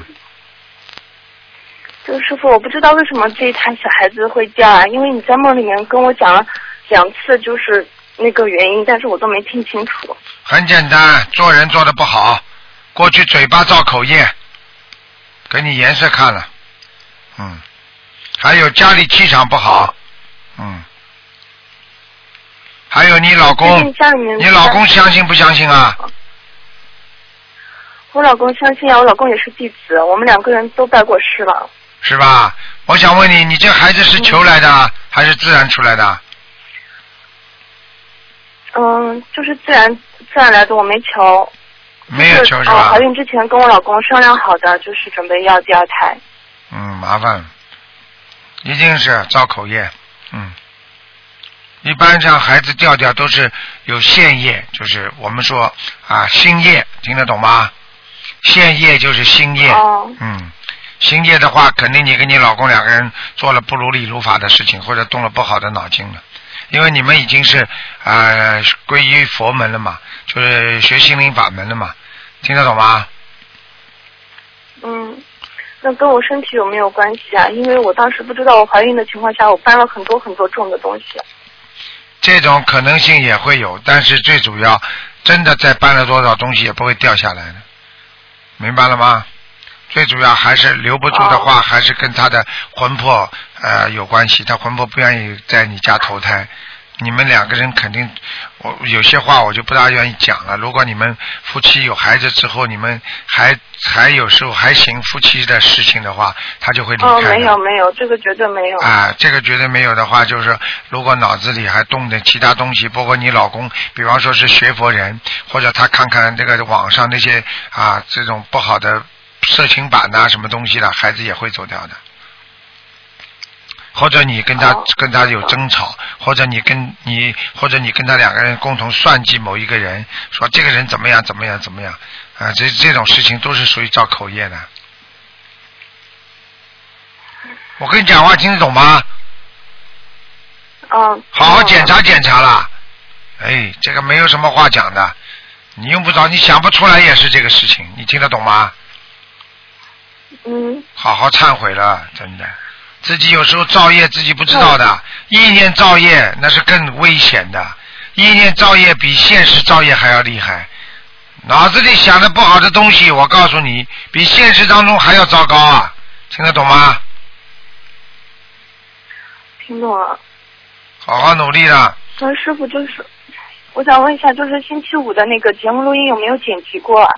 就师傅，我不知道为什么这一胎小孩子会叫啊，因为你在梦里面跟我讲了两次，就是那个原因，但是我都没听清楚。很简单，做人做的不好，过去嘴巴造口业，给你颜色看了，嗯，还有家里气场不好，嗯，还有你老公你老公相信不相信啊？我老公相信啊，我老公也是弟子，我们两个人都拜过师了。是吧？我想问你，你这孩子是求来的还是自然出来的？嗯，就是自然自然来的，我没求。没有求是呃吧怀？孕之前跟我老公商量好的，就是准备要第二胎。嗯，麻烦，一定是造口业，嗯。一般像孩子掉掉都是有现业，就是我们说啊新业，听得懂吗？现业就是新业，哦嗯，新业的话，肯定你跟你老公两个人做了不如理如法的事情，或者动了不好的脑筋了，因为你们已经是呃皈依佛门了嘛，就是学心灵法门了嘛，听得懂吗？嗯，那跟我身体有没有关系啊？因为我当时不知道我怀孕的情况下，我搬了很多很多重的东西。这种可能性也会有，但是最主要，真的再搬了多少东西也不会掉下来的，明白了吗？最主要还是留不住的话，还是跟他的魂魄呃有关系。他魂魄不愿意在你家投胎，你们两个人肯定，我有些话我就不大愿意讲了。如果你们夫妻有孩子之后，你们还还有时候还行夫妻的事情的话，他就会离开哦，没有没有，这个绝对没有。啊，这个绝对没有的话，就是如果脑子里还动的其他东西，包括你老公，比方说是学佛人，或者他看看这个网上那些啊这种不好的色情版呐、什么东西的，孩子也会走掉的。或者你跟他、哦跟他有争吵，或者你跟你或者你跟他两个人共同算计某一个人，说这个人怎么样怎么样怎么样啊，这这种事情都是属于造口业的。我跟你讲话听得懂吗？嗯。好好检查检查啦。哎，这个没有什么话讲的，你用不着，你想不出来也是这个事情，你听得懂吗？嗯。好好忏悔了，真的，自己有时候造业自己不知道的，意念造业那是更危险的，意念造业比现实造业还要厉害。脑子里想的不好的东西，我告诉你，比现实当中还要糟糕啊！听得懂吗？听懂了。好好努力了。那师傅就是，我想问一下，就是星期五的那个节目录音有没有剪辑过啊？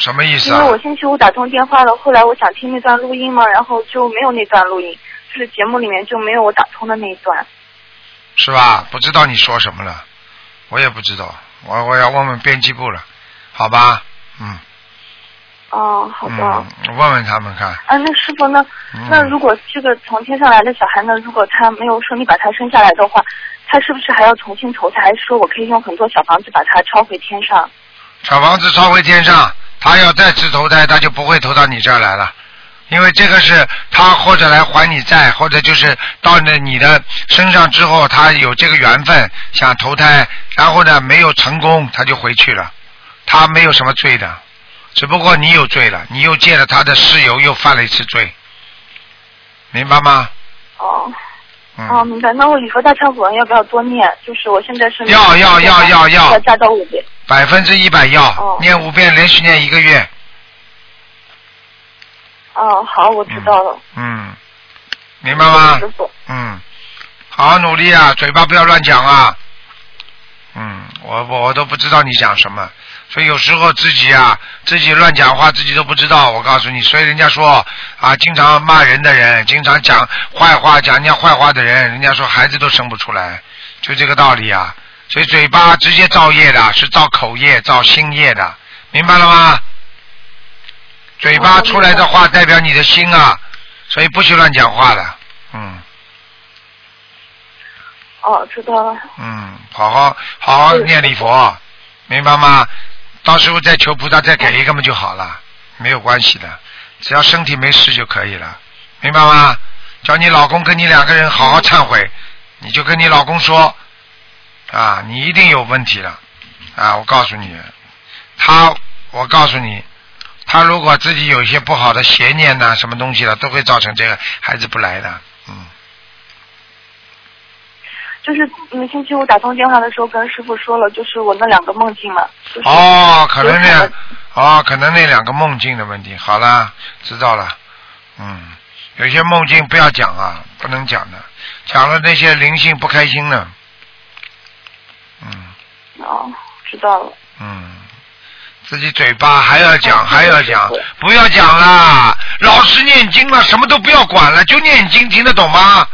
什么意思啊因为？我星期五打通电话了，后来我想听那段录音嘛，然后就没有那段录音，就是节目里面就没有我打通的那一段。是吧？不知道你说什么了，我也不知道，我我要问问编辑部了，好吧？嗯哦，好的。嗯，问问他们看。啊，那师傅，那嗯那如果这个从天上来的小孩呢，如果他没有顺利把他生下来的话，他是不是还要重新投胎？还是说我可以用很多小房子把他抄回天上？小房子抄回天上，他要再次投胎，他就不会投到你这儿来了，因为这个是他或者来还你债，或者就是到了你的身上之后，他有这个缘分想投胎，然后呢没有成功，他就回去了，他没有什么罪的，只不过你有罪了，你又借了他的尸油，又犯了一次罪，明白吗？哦。嗯哦，明白。那我礼佛大忏悔文要不要多念？就是我现在是要要要要要要加到五遍。百分之一百要、哦念五遍，连续念一个月。哦，好，我知道了。嗯，明白吗师？傅。嗯，好好努力啊，嘴巴不要乱讲啊。嗯，我我我都不知道你讲什么，所以有时候自己啊，自己乱讲话，自己都不知道。我告诉你，所以人家说啊，经常骂人的人，经常讲坏话、讲人家坏话的人，人家说孩子都生不出来，就这个道理啊。所以嘴巴直接造业的，是造口业、造心业的，明白了吗？嘴巴出来的话代表你的心啊，所以不许乱讲话的，嗯哦，知道了。嗯，好好好好念礼佛，明白吗？到时候再求菩萨再给一个嘛就好了，没有关系的，只要身体没事就可以了，明白吗？叫你老公跟你两个人好好忏悔，你就跟你老公说，啊，你一定有问题了，啊，我告诉你，他，我告诉你，他如果自己有一些不好的邪念呐、什么东西了，都会造成这个孩子不来的，嗯，就是嗯，星期五打通电话的时候跟师傅说了，就是我那两个梦境嘛。就是、哦，可能那哦，可能那两个梦境的问题。好了，知道了。嗯，有些梦境不要讲啊，不能讲的，讲了那些灵性不开心的。嗯哦，知道了。嗯，自己嘴巴还要讲，哦还要讲，不要讲啦，老实念经了，什么都不要管了，就念经，听得懂吗？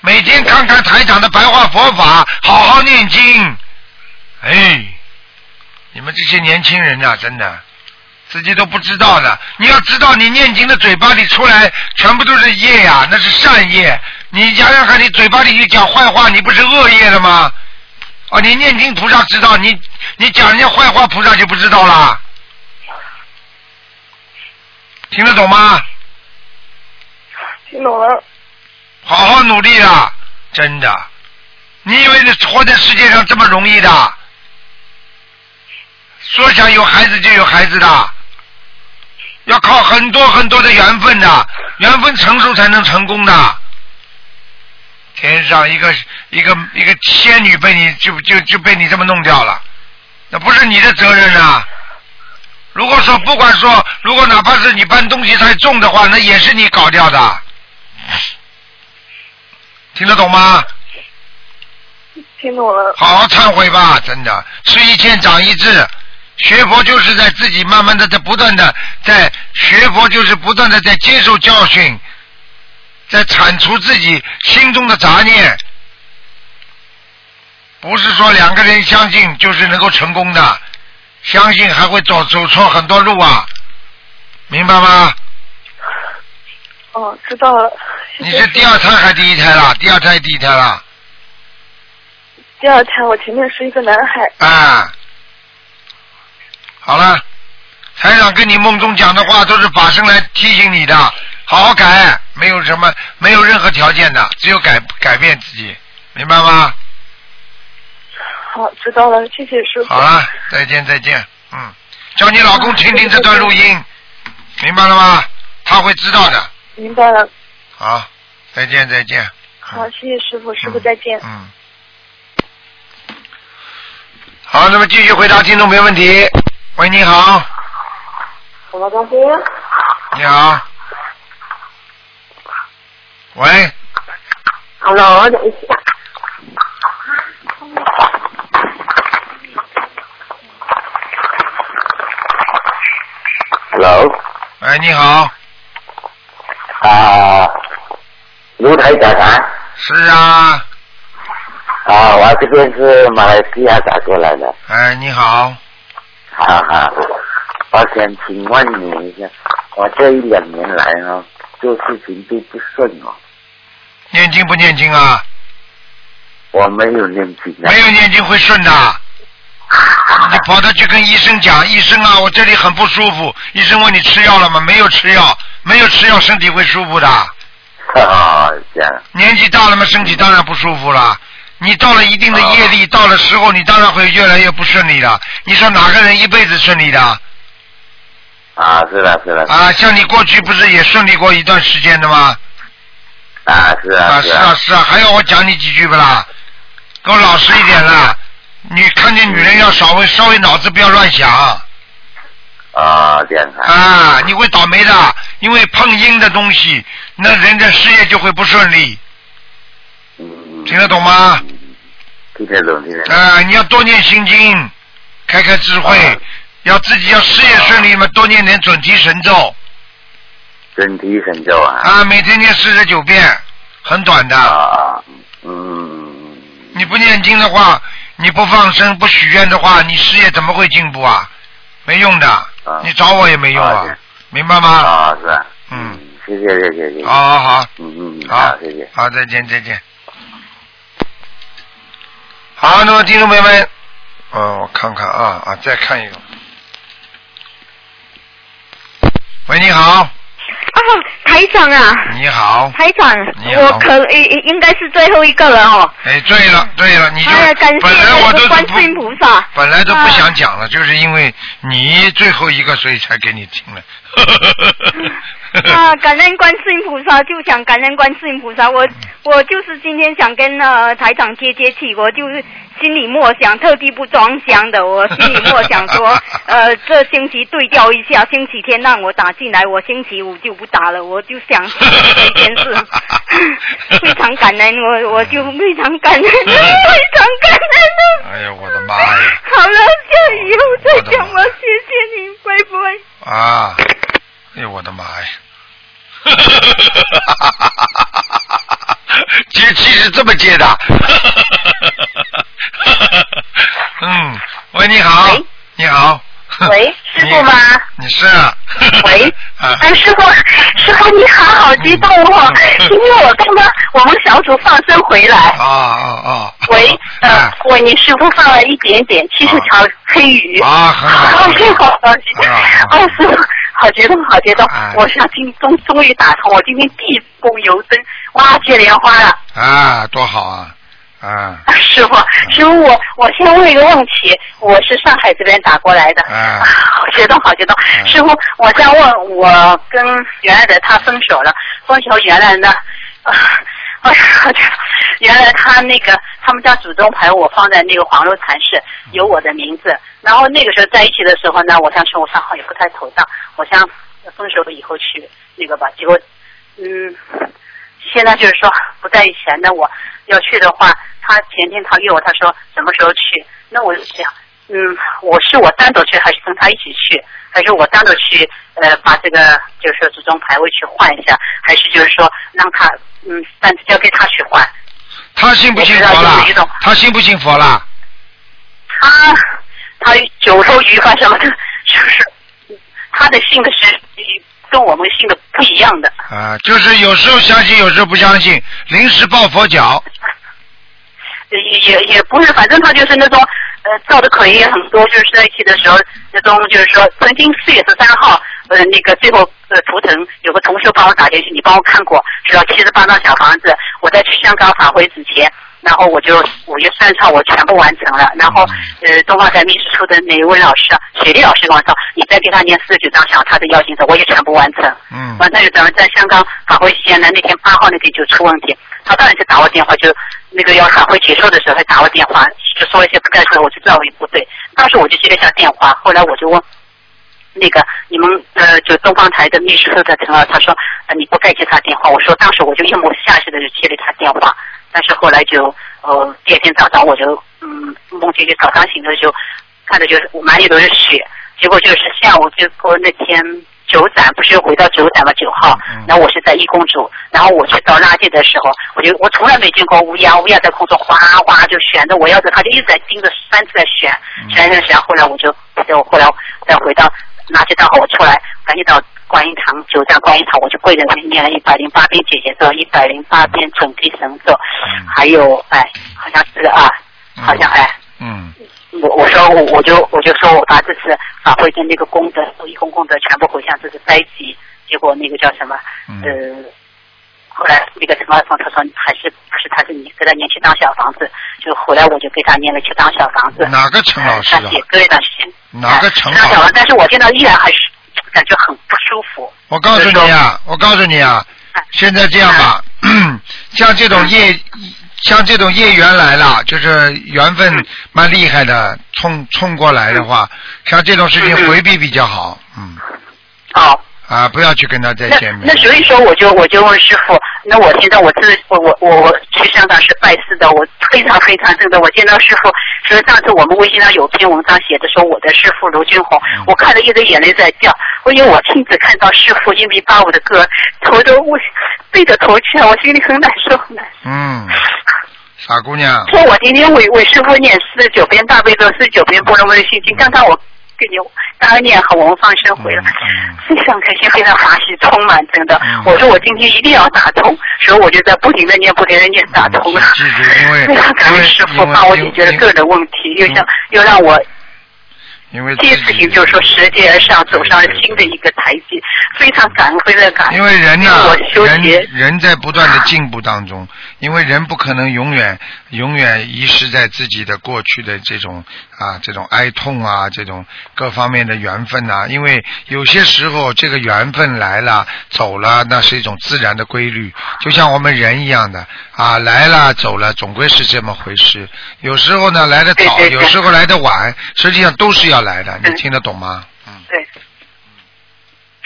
每天看看台长的白话佛法，好好念经。哎，你们这些年轻人呐、真的自己都不知道的。你要知道，你念经的嘴巴里出来全部都是业呀、那是善业。你想想看，你嘴巴里去讲坏话，你不是恶业了吗？哦，你念经菩萨知道，你你讲人家坏话，菩萨就不知道啦。听得懂吗？听懂了。好好努力啊，真的。你以为你活在世界上这么容易的？说想有孩子就有孩子的，要靠很多很多的缘分的，缘分成熟才能成功的。天上一个一个一个仙女被你就就就被你这么弄掉了，那不是你的责任啊。如果说不管说，如果哪怕是你搬东西太重的话，那也是你搞掉的。听得懂吗？听懂了。好好忏悔吧，真的，吃一堑长一智。学佛就是在自己慢慢的在不断的在学佛，就是不断的在接受教训，在铲除自己心中的杂念。不是说两个人相信就是能够成功的，相信还会走走错很多路啊，明白吗？哦，知道了。谢谢你是第二胎还是第一胎啦？第二胎第一胎啦？第二胎，我前面是一个男孩。啊，好了，台长跟你梦中讲的话都是法身来提醒你的，好好改，没有什么，没有任何条件的，只有改改变自己，明白吗？好，知道了，谢谢师傅。好了，再见再见，嗯，叫你老公听听这段录音，明白了吗？他会知道的。明白了。好，再见再见。好，谢谢师傅，师傅再见。嗯。好，那么继续回答听众朋友问题。喂，你好，我老公司你好。喂，，Hello，等一下。Hello，喂，你好，啊，卢台长啊，是啊，啊，我这边是马来西亚打过来的，哎，你好，哈哈，我想请问你一下，我这一两年来呢，做事情都不顺哦，念经不念经啊？我没有念经啊没，有念经会顺的。你跑到去跟医生讲，医生啊，我这里很不舒服。医生问你吃药了吗？没有吃药，没有吃药，身体会舒服的。啊，这样，年纪大了嘛，身体当然不舒服了。你到了一定的业力，到了时候，你当然会越来越不顺利的。你说哪个人一辈子顺利的？啊，是的，是的，啊，像你过去不是也顺利过一段时间的吗？啊，是啊，啊，是啊，是啊，还要我讲你几句不啦？给我老实一点啦！你看见女人要稍微稍微脑子不要乱想啊，这样啊，啊，你会倒霉的，因为碰阴的东西，那人的事业就会不顺利，嗯，听得懂吗？听得懂，听得懂，啊，你要多念心经，开开智慧，啊要自己要事业顺利嘛，多念点准提神咒准提神咒啊，啊，每天念四十九遍，很短的。啊，嗯，你不念经的话，你不放生不许愿的话，你事业怎么会进步啊？没用的，你找我也没用啊啊，明白吗？啊，是啊，嗯，谢谢谢谢谢谢谢。好好好，嗯嗯嗯，好好，谢谢。好，再见再见。好，那么听众朋友们，嗯，我看看啊啊，再看一个。喂，你好，啊，台长啊，你好，台长我可应应该是最后一个了哦。哎，对了对了，你就哎，感谢本来我都不观世音菩萨。本来都不想讲了，就是因为你最后一个，所以才给你听了。啊，感恩观世音菩萨，就想感恩观世音菩萨。我我就是今天想跟呃台长接接气，我就是心里默想，特地不装箱的，我心里默想说，呃，这星期对调一下，星期天让我打进来，我星期五就不打了，我就想这一件事，非常感恩，我我就非常感恩，非常感恩。哎呀，我的妈呀！好了，下以后再讲我，谢谢你，拜拜。啊！哎呦，我的妈呀！接气是这么接的。嗯，喂，你好，你好。喂，师傅吗？你是啊？喂，啊哎，师傅，师傅你好，好激动哦！因为我刚刚我们小组放生回来，啊啊啊！喂，呃，我你师傅放了一点点七十条黑鱼，啊，很好。好开好高兴，哦，师傅，好激动，好激动！我想今终终于打通，我今天地宫游灯，哇，接莲花了。啊，多好啊！啊，师傅，师傅，我我先问一个问题，我是上海这边打过来的，啊，好激动，好激动。师傅，我想问，我跟原来的他分手了，分手原来呢，啊，哎呀，我觉原来他那个他们家祖宗牌我放在那个黄肉禅室，有我的名字，然后那个时候在一起的时候呢，我想生活上好也不太妥当，我想分手了以后去那个吧，结果嗯。现在就是说不在以前的我要去的话，他前天他约我，他说什么时候去？那我就想，嗯，我是我单独去，还是跟他一起去？还是我单独去？呃，把这个就是说祖宗牌位去换一下，还是就是说让他嗯单子交给他去换？他信不信佛啦？他信不信佛啦？他他九头鱼发什么的，就是他的信的是跟我们信的不一样的。啊，就是有时候相信，有时候不相信，临时抱佛脚。也也也不是，反正他就是那种呃造的口业很多，就是在一起的时候那种就是说，曾经四月十三号呃那个最后呃图腾有个同学帮我打进去，你帮我看过，是要七十八张小房子，我在去香港返回之前。然后我就五月三号我全部完成了，然后呃东方台秘书处的哪一位老师啊，雪莉老师跟我说，你再给他念四十九张小他的邀请者，我也全部完成。嗯。完成就咱们在香港返回期间呢，那天八号那天就出问题，他当然是打我电话，就那个要法会结束的时候还打我电话，就说一些不该说的，我就知道我不对。当时我就接了一下电话，后来我就问。那个你们呃，就东方台的秘书处的陈老，他说你不该接他电话。我说当时我就一抹下去的就接了他电话，但是后来就呃第二天早上我就嗯梦见就早上醒了就看着就是满脸都是血，结果就是下午就过那天九展不是又回到九展嘛九号，然后我是在一公主，然后我去倒垃圾的时候，我就我从来没见过乌鸦，乌鸦在空中哗哗就旋着我要着，它就一直在盯着三次在旋旋旋旋，后来我就就后来再回到。拿起刀后我出来，赶紧到观音堂九站观音堂，我就跪在那里念了一百零八遍姐姐咒，一百零八遍准提神咒，还有哎，好像是啊，好像哎，嗯，我我说我我就我就说我把这次法会的那个功德，一共功德全部回向，这是灾集，结果那个叫什么呃。后来那个陈老峰他说还是不是他是你给他念七张小房子，就后来我就给他念了七张小房子。哪个陈老师啊？他写隔一段时间。哪个陈老师？但是我现在依然还是感觉很不舒服。我告诉你啊，我告诉你啊，现在这样吧，像这种业，像这种业缘来了，就是缘分蛮厉害的，冲冲过来的话，像这种事情回避比较好，嗯。好。啊，不要去跟他再见面。那所以说，我就我就问师傅，那我现在我这我我我我去香港是拜师的，我非常非常真的，我见到师傅，所以上次我们微信上有篇文章写的说我的师傅卢军红，我看了一直眼泪在掉，因为我亲自看到师傅一米八五的个，头都我背着头去了，我心里很难受很难受。嗯，傻姑娘。说我今天为为师傅念四十九遍大悲咒，四十九遍波罗蜜心经，刚刚我。给你刚刚念好，我们放生回来，非常开心，非常欢喜，充满真的。我说我今天一定要打通，所以我就在不停的念，不停的念，打通了。非常 感谢师傅帮我解决了个人问题，又像又让我因为第一次性就是说拾阶而上，走上了新的一个台阶，非常感恩，非常感恩。因为人呐、我修人人在不断的进步当中，因为人不可能永远永远遗失在自己的过去的这种啊这种哀痛啊这种各方面的缘分呐、因为有些时候这个缘分来了走了，那是一种自然的规律，就像我们人一样的啊来了走了，总归是这么回事。有时候呢来的早，有时候来的晚，实际上都是要来的，你听得懂吗？嗯对，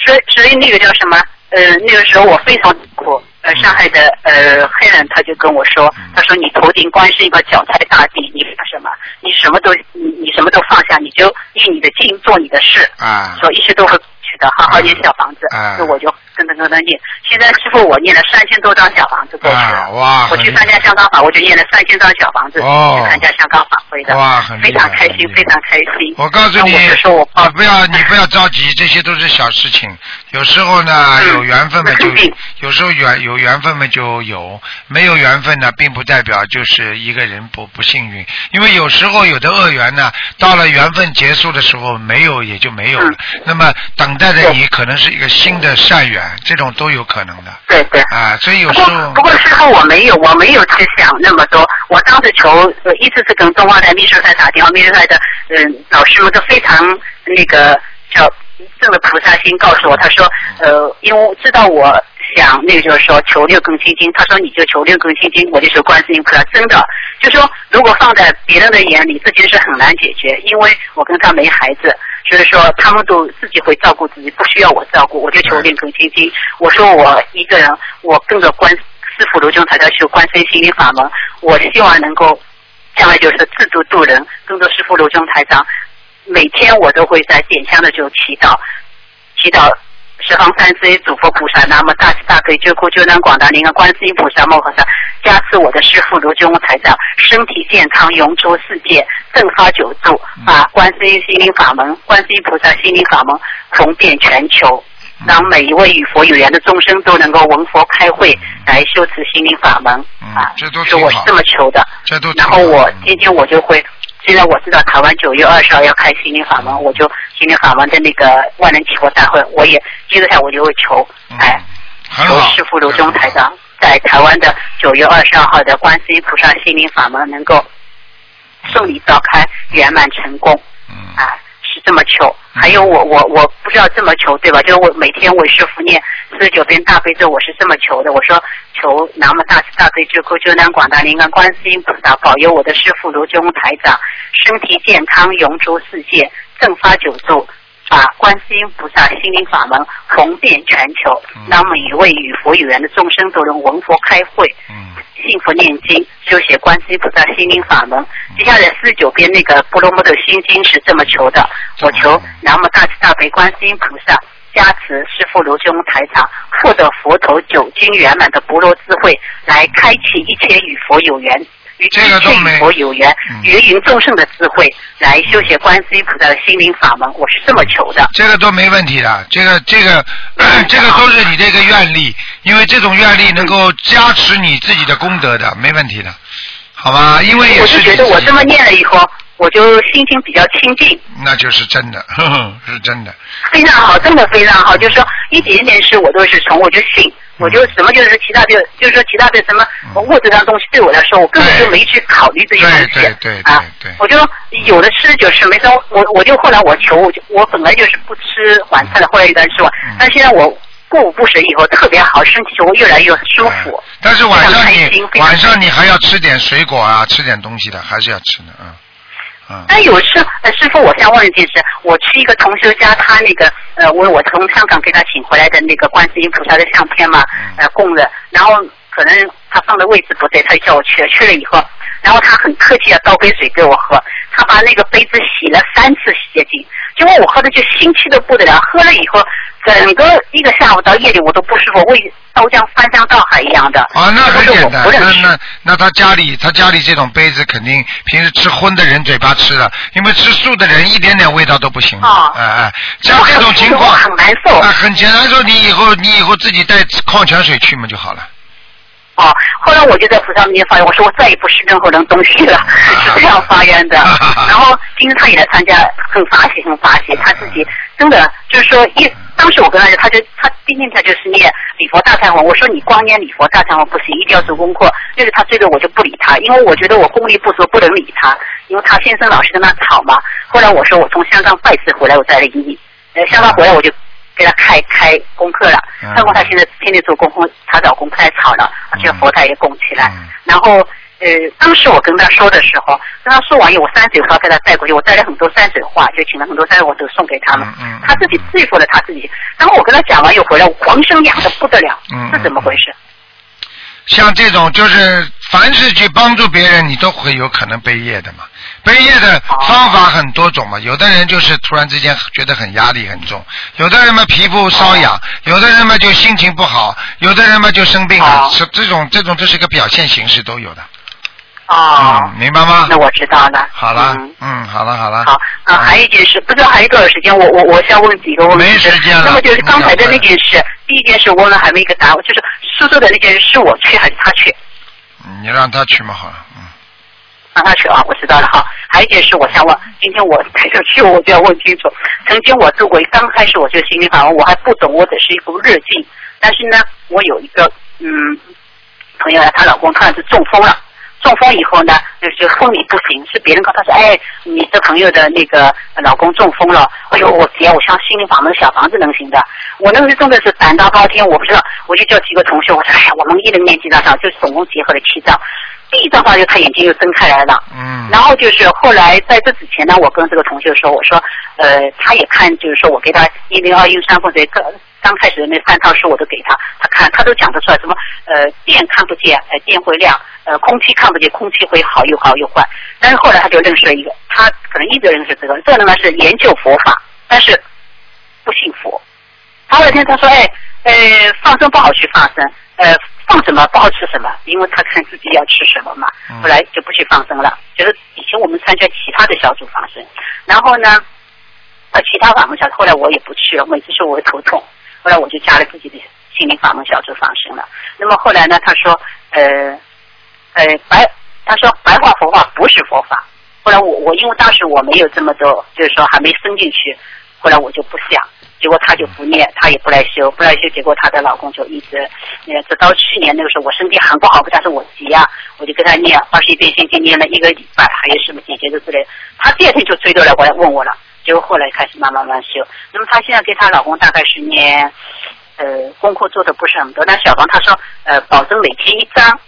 所以所以那个叫什么？呃，那个时候我非常苦。呃，上海的呃黑人他就跟我说，他说你头顶光是一个脚踩大地，你怕什么？你什么都你你什么都放下，你就用你的劲做你的事，啊说一切都会过去的，好好念小房子。啊那我就跟着跟着念。现在师傅我念了三千多张小房子过去了。啊哇我去参加香港法，我就念了三千张小房子，哦去参加香港法会的。哇很非常开心，非常开心。我告诉你，那我说我你不要你不要着急，这些都是小事情。有时候呢，嗯有缘分嘛就，有时候缘有缘分嘛就有，没有缘分呢，并不代表就是一个人不不幸运。因为有时候有的恶缘呢，到了缘分结束的时候，没有也就没有了。嗯那么等待着你可能是一个新的善缘，这种都有可能的。对对。啊，所以有时候不过事后我没有，我没有去想那么多。我当时求，呃，一直是跟东方台秘书台打电话，秘书台的嗯、老师们都非常那个叫正的菩萨心告诉我，他说呃，因为知道我想那个就是说求六根清净，他说你就求六根清净，我就求观世音菩萨。真的，就说如果放在别人的眼里，这件事很难解决，因为我跟他没孩子。所以说，他们都自己会照顾自己，不需要我照顾，我就求练根清净。我说我一个人，我跟着观师傅卢中台在修观世音心灵法门，我希望能够将来就是自度度人，跟着师傅卢中台长，每天我都会在点香的时候祈祷，祈祷十方三世一祖佛菩萨，南无大慈大悲救苦救难广大灵感观世音菩萨摩诃萨，加持我的师父卢军台长身体健康，永驻世界，正发久住，把观世音心灵法门、观世音菩萨心灵法门红遍全球。让每一位与佛有缘的众生都能够闻佛开会，来修持心灵法门啊！这都是我是这么求的。这都然后我今天我就会，现在我知道台湾九月二十号要开心灵法门，我就心灵法门的那个万能祈福大会，我也接着下我就会求，哎，求师傅卢中台长在台湾的九月二十二号的观世音菩萨心灵法门能够顺利召开，圆满成功，啊，是这么求。还有我我我不知道这么求对吧？就是我每天为师傅念四十九遍大悲咒，我是这么求的。我说求南无大慈大悲救苦救难广大灵感观世音菩萨保佑我的师傅卢军台长身体健康，永驻世界，正发久住。把观世音菩萨心灵法门红遍全球，让每一位与佛有缘的众生都能闻佛开会，幸福念经，修写观世音菩萨心灵法门。接下来四十九遍那个波罗蜜多心经是这么求的：我求南无大慈大悲观世音菩萨加持师父卢中台长，获得佛头九经圆满的般若智慧，来开启一切与佛有缘。与一切与佛有缘、芸芸众生的智慧，来修学观世音菩萨的心灵法门，我是这么求的。这个都没问题的，这个这个、这个都是你这个愿力，因为这种愿力能够加持你自己的功德的，没问题的，好吧？因为也我是觉得我这么念了以后，我就心情比较清静，那就是真的，呵呵，是真的。非常好，真的非常好。就是说一点点事我都是从我就信，我就什么就是其他的，就是说其他的什么物质上东西对我来说，我根本就没去考虑这些东西。对对啊，我就有的吃就是没事，我我就后来我求，我就我本来就是不吃晚餐的，后来一段吃完，但现在我过午不食以后特别好，身体就会越来越舒服。但是晚上你晚上你还要吃点水果啊，吃点东西的，还是要吃的，嗯。但有时，呃，师傅，我想问一件事，我去一个同修家，他那个，呃，我我从香港给他请回来的那个观世音菩萨的相片嘛，呃，供着，然后可能他放的位置不对，他就叫我去了，去了以后，然后他很客气的倒杯水给我喝，他把那个杯子洗了三次洗洁精，结果我喝的就心气的不得了，喝了以后，整个一个下午到夜里我都不舒服，胃都像翻江倒海一样的。啊，那很简单，那那那他家里他家里这种杯子肯定平时吃荤的人嘴巴吃的，因为吃素的人一点点味道都不行的。啊哎哎，像这种情况很难受。啊，很简单说，你以后你以后自己带矿泉水去嘛就好了。哦，后来我就在菩萨面前发愿，我说我再也不吃任何人东西了，是这样发愿的。然后今天他也来参加，很发喜，很发喜，他自己真的就是说一。当时我跟他说，他就他今天他就是念礼佛大忏悔，我说你光念礼佛大忏悔不行，一定要做功课。就是他这个我就不理他，因为我觉得我功力不足，不能理他，因为他先生老是跟他吵嘛。后来我说我从香港拜师回来，我再来理你。呃，香港回来我就给他开开功课了。嗯包括他现在天天做功夫，他老公不太吵了，而且佛台也供起来。嗯然后呃，当时我跟他说的时候，跟他说完以后，我山水画给他带过去，我带了很多山水画，就请了很多山水画都送给他们。嗯他自己对付了他自己。然后我跟他讲完又回来，我浑身痒的不得了，是怎么回事？像这种就是凡是去帮助别人，你都会有可能被业的嘛。背业的方法很多种嘛，有的人就是突然之间觉得很压力很重，有的人嘛皮肤瘙痒，有的人嘛就心情不好，有的人嘛就生病了，是这种这种这是一个表现形式都有的。哦，嗯，明白吗？那我知道了。好了嗯，嗯，好了好了。好啊，还有一件事，不知道还有多少时间，我我我想问几个问题。没时间了那么就是刚才的那件事，第一件事问了还没一个答案，就是苏州的那件事是我去还是他去？嗯你让他去嘛好了，嗯。让他去啊，我知道了哈。还有一件事，我想问，今天我带着去，我就要问清楚。曾经我做过，刚开始我就心理法门，我还不懂，我只是一部日记。但是呢，我有一个嗯朋友呢，她老公突然是中风了。中风以后呢，就是昏迷不行，是别人告诉他说，哎，你的朋友的那个老公中风了。哎呦，我姐，我像心灵法门小房子能行的。我那个时候真的是胆大包天，我不知道，我就叫几个同学，我说，哎呀，我们一人念几张章，就总共结合了七张。第一张话就他眼睛又睁开来了。嗯。然后就是后来在这之前呢，我跟这个同学说，我说，呃，他也看，就是说我给他一零二一三或者刚刚开始的那三套书我都给他，他看他都讲得出来，什么呃电看不见，呃电会亮，呃空气看不见，空气会好又好又坏。但是后来他就认识了一个，他可能一直认识这个，这个人呢是研究佛法，但是不信佛。他那天他说，哎，呃放生不好去放生，呃放什么不好吃什么，因为他看自己要吃什么嘛，后来就不去放生了。就是以前我们参加其他的小组放生，然后呢，呃其他法门小组后来我也不去了，每次说我会头痛，后来我就加了自己的心灵法门小组放生了。那么后来呢，他说，呃呃白，他说白话佛法不是佛法。后来我我因为当时我没有这么多，就是说还没升进去，后来我就不想。结果她就不念，她也不来修，不来修，结果她的老公就一直，呃，直到去年那个时候我身体很不好，但是我急啊，我就跟她念二十一遍心经，念了一个礼拜，还有什么姐姐的之类，她第二天就追着来过来问我了，结果后来开始慢慢慢修。那么她现在跟她老公大概是念，呃，功课做的不是很多，但小王她说，呃，保证每天一张，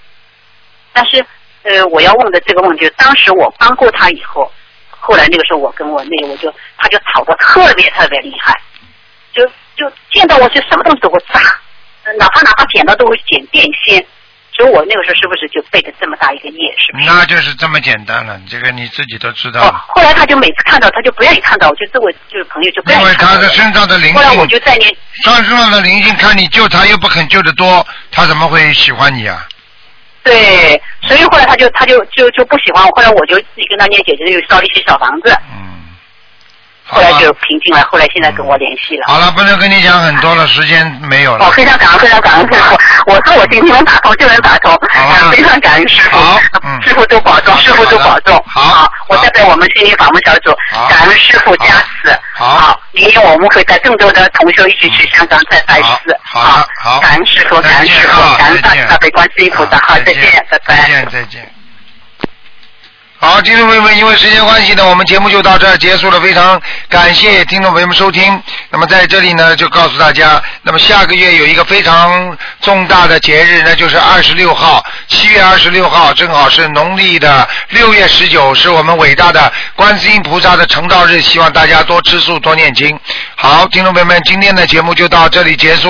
但是呃，我要问的这个问题，当时我帮过她以后，后来那个时候我跟我那我就，她就吵得特别特别厉害。就就见到我就什么东西都会炸，呃哪怕哪怕捡到都会捡电线，所以我那个时候是不是就背着这么大一个业？是不是？那就是这么简单了，这个你自己都知道。哦，后来他就每次看到他就不愿意看到我，就这位就是朋友就不愿因为意看到我。他的身上的灵性后来我，就在念，他身上的灵性，看你救他又不肯救得多，他怎么会喜欢你啊？对，所以后来他就他就就就不喜欢我，后来我就自己跟他念姐姐又烧了一些小房子，嗯后来就平静了，后来现在跟我联系了。好了，不能跟你讲很多了，时间没有了。哦，非常感恩，非常感恩师傅。我说我今天能打通就能打通，啊，非常感恩师傅。嗯师傅多保重，师傅多保重。好，我代表我们心灵法门小组，感恩师傅加持。好，明年我们会带更多的同学一起去香港再拜师。好，好，感恩师傅，感恩师傅，感恩大慈大悲观世音菩萨。好，再见，拜拜。再见，再见。好，听众朋友们，因为时间关系呢，我们节目就到这儿结束了。非常感谢听众朋友们收听。那么在这里呢，就告诉大家，那么下个月有一个非常重大的节日，那就是二十六号，七月二十六号，正好是农历的六月十九，是我们伟大的观世音菩萨的成道日。希望大家多吃素，多念经。好，听众朋友们，今天的节目就到这里结束。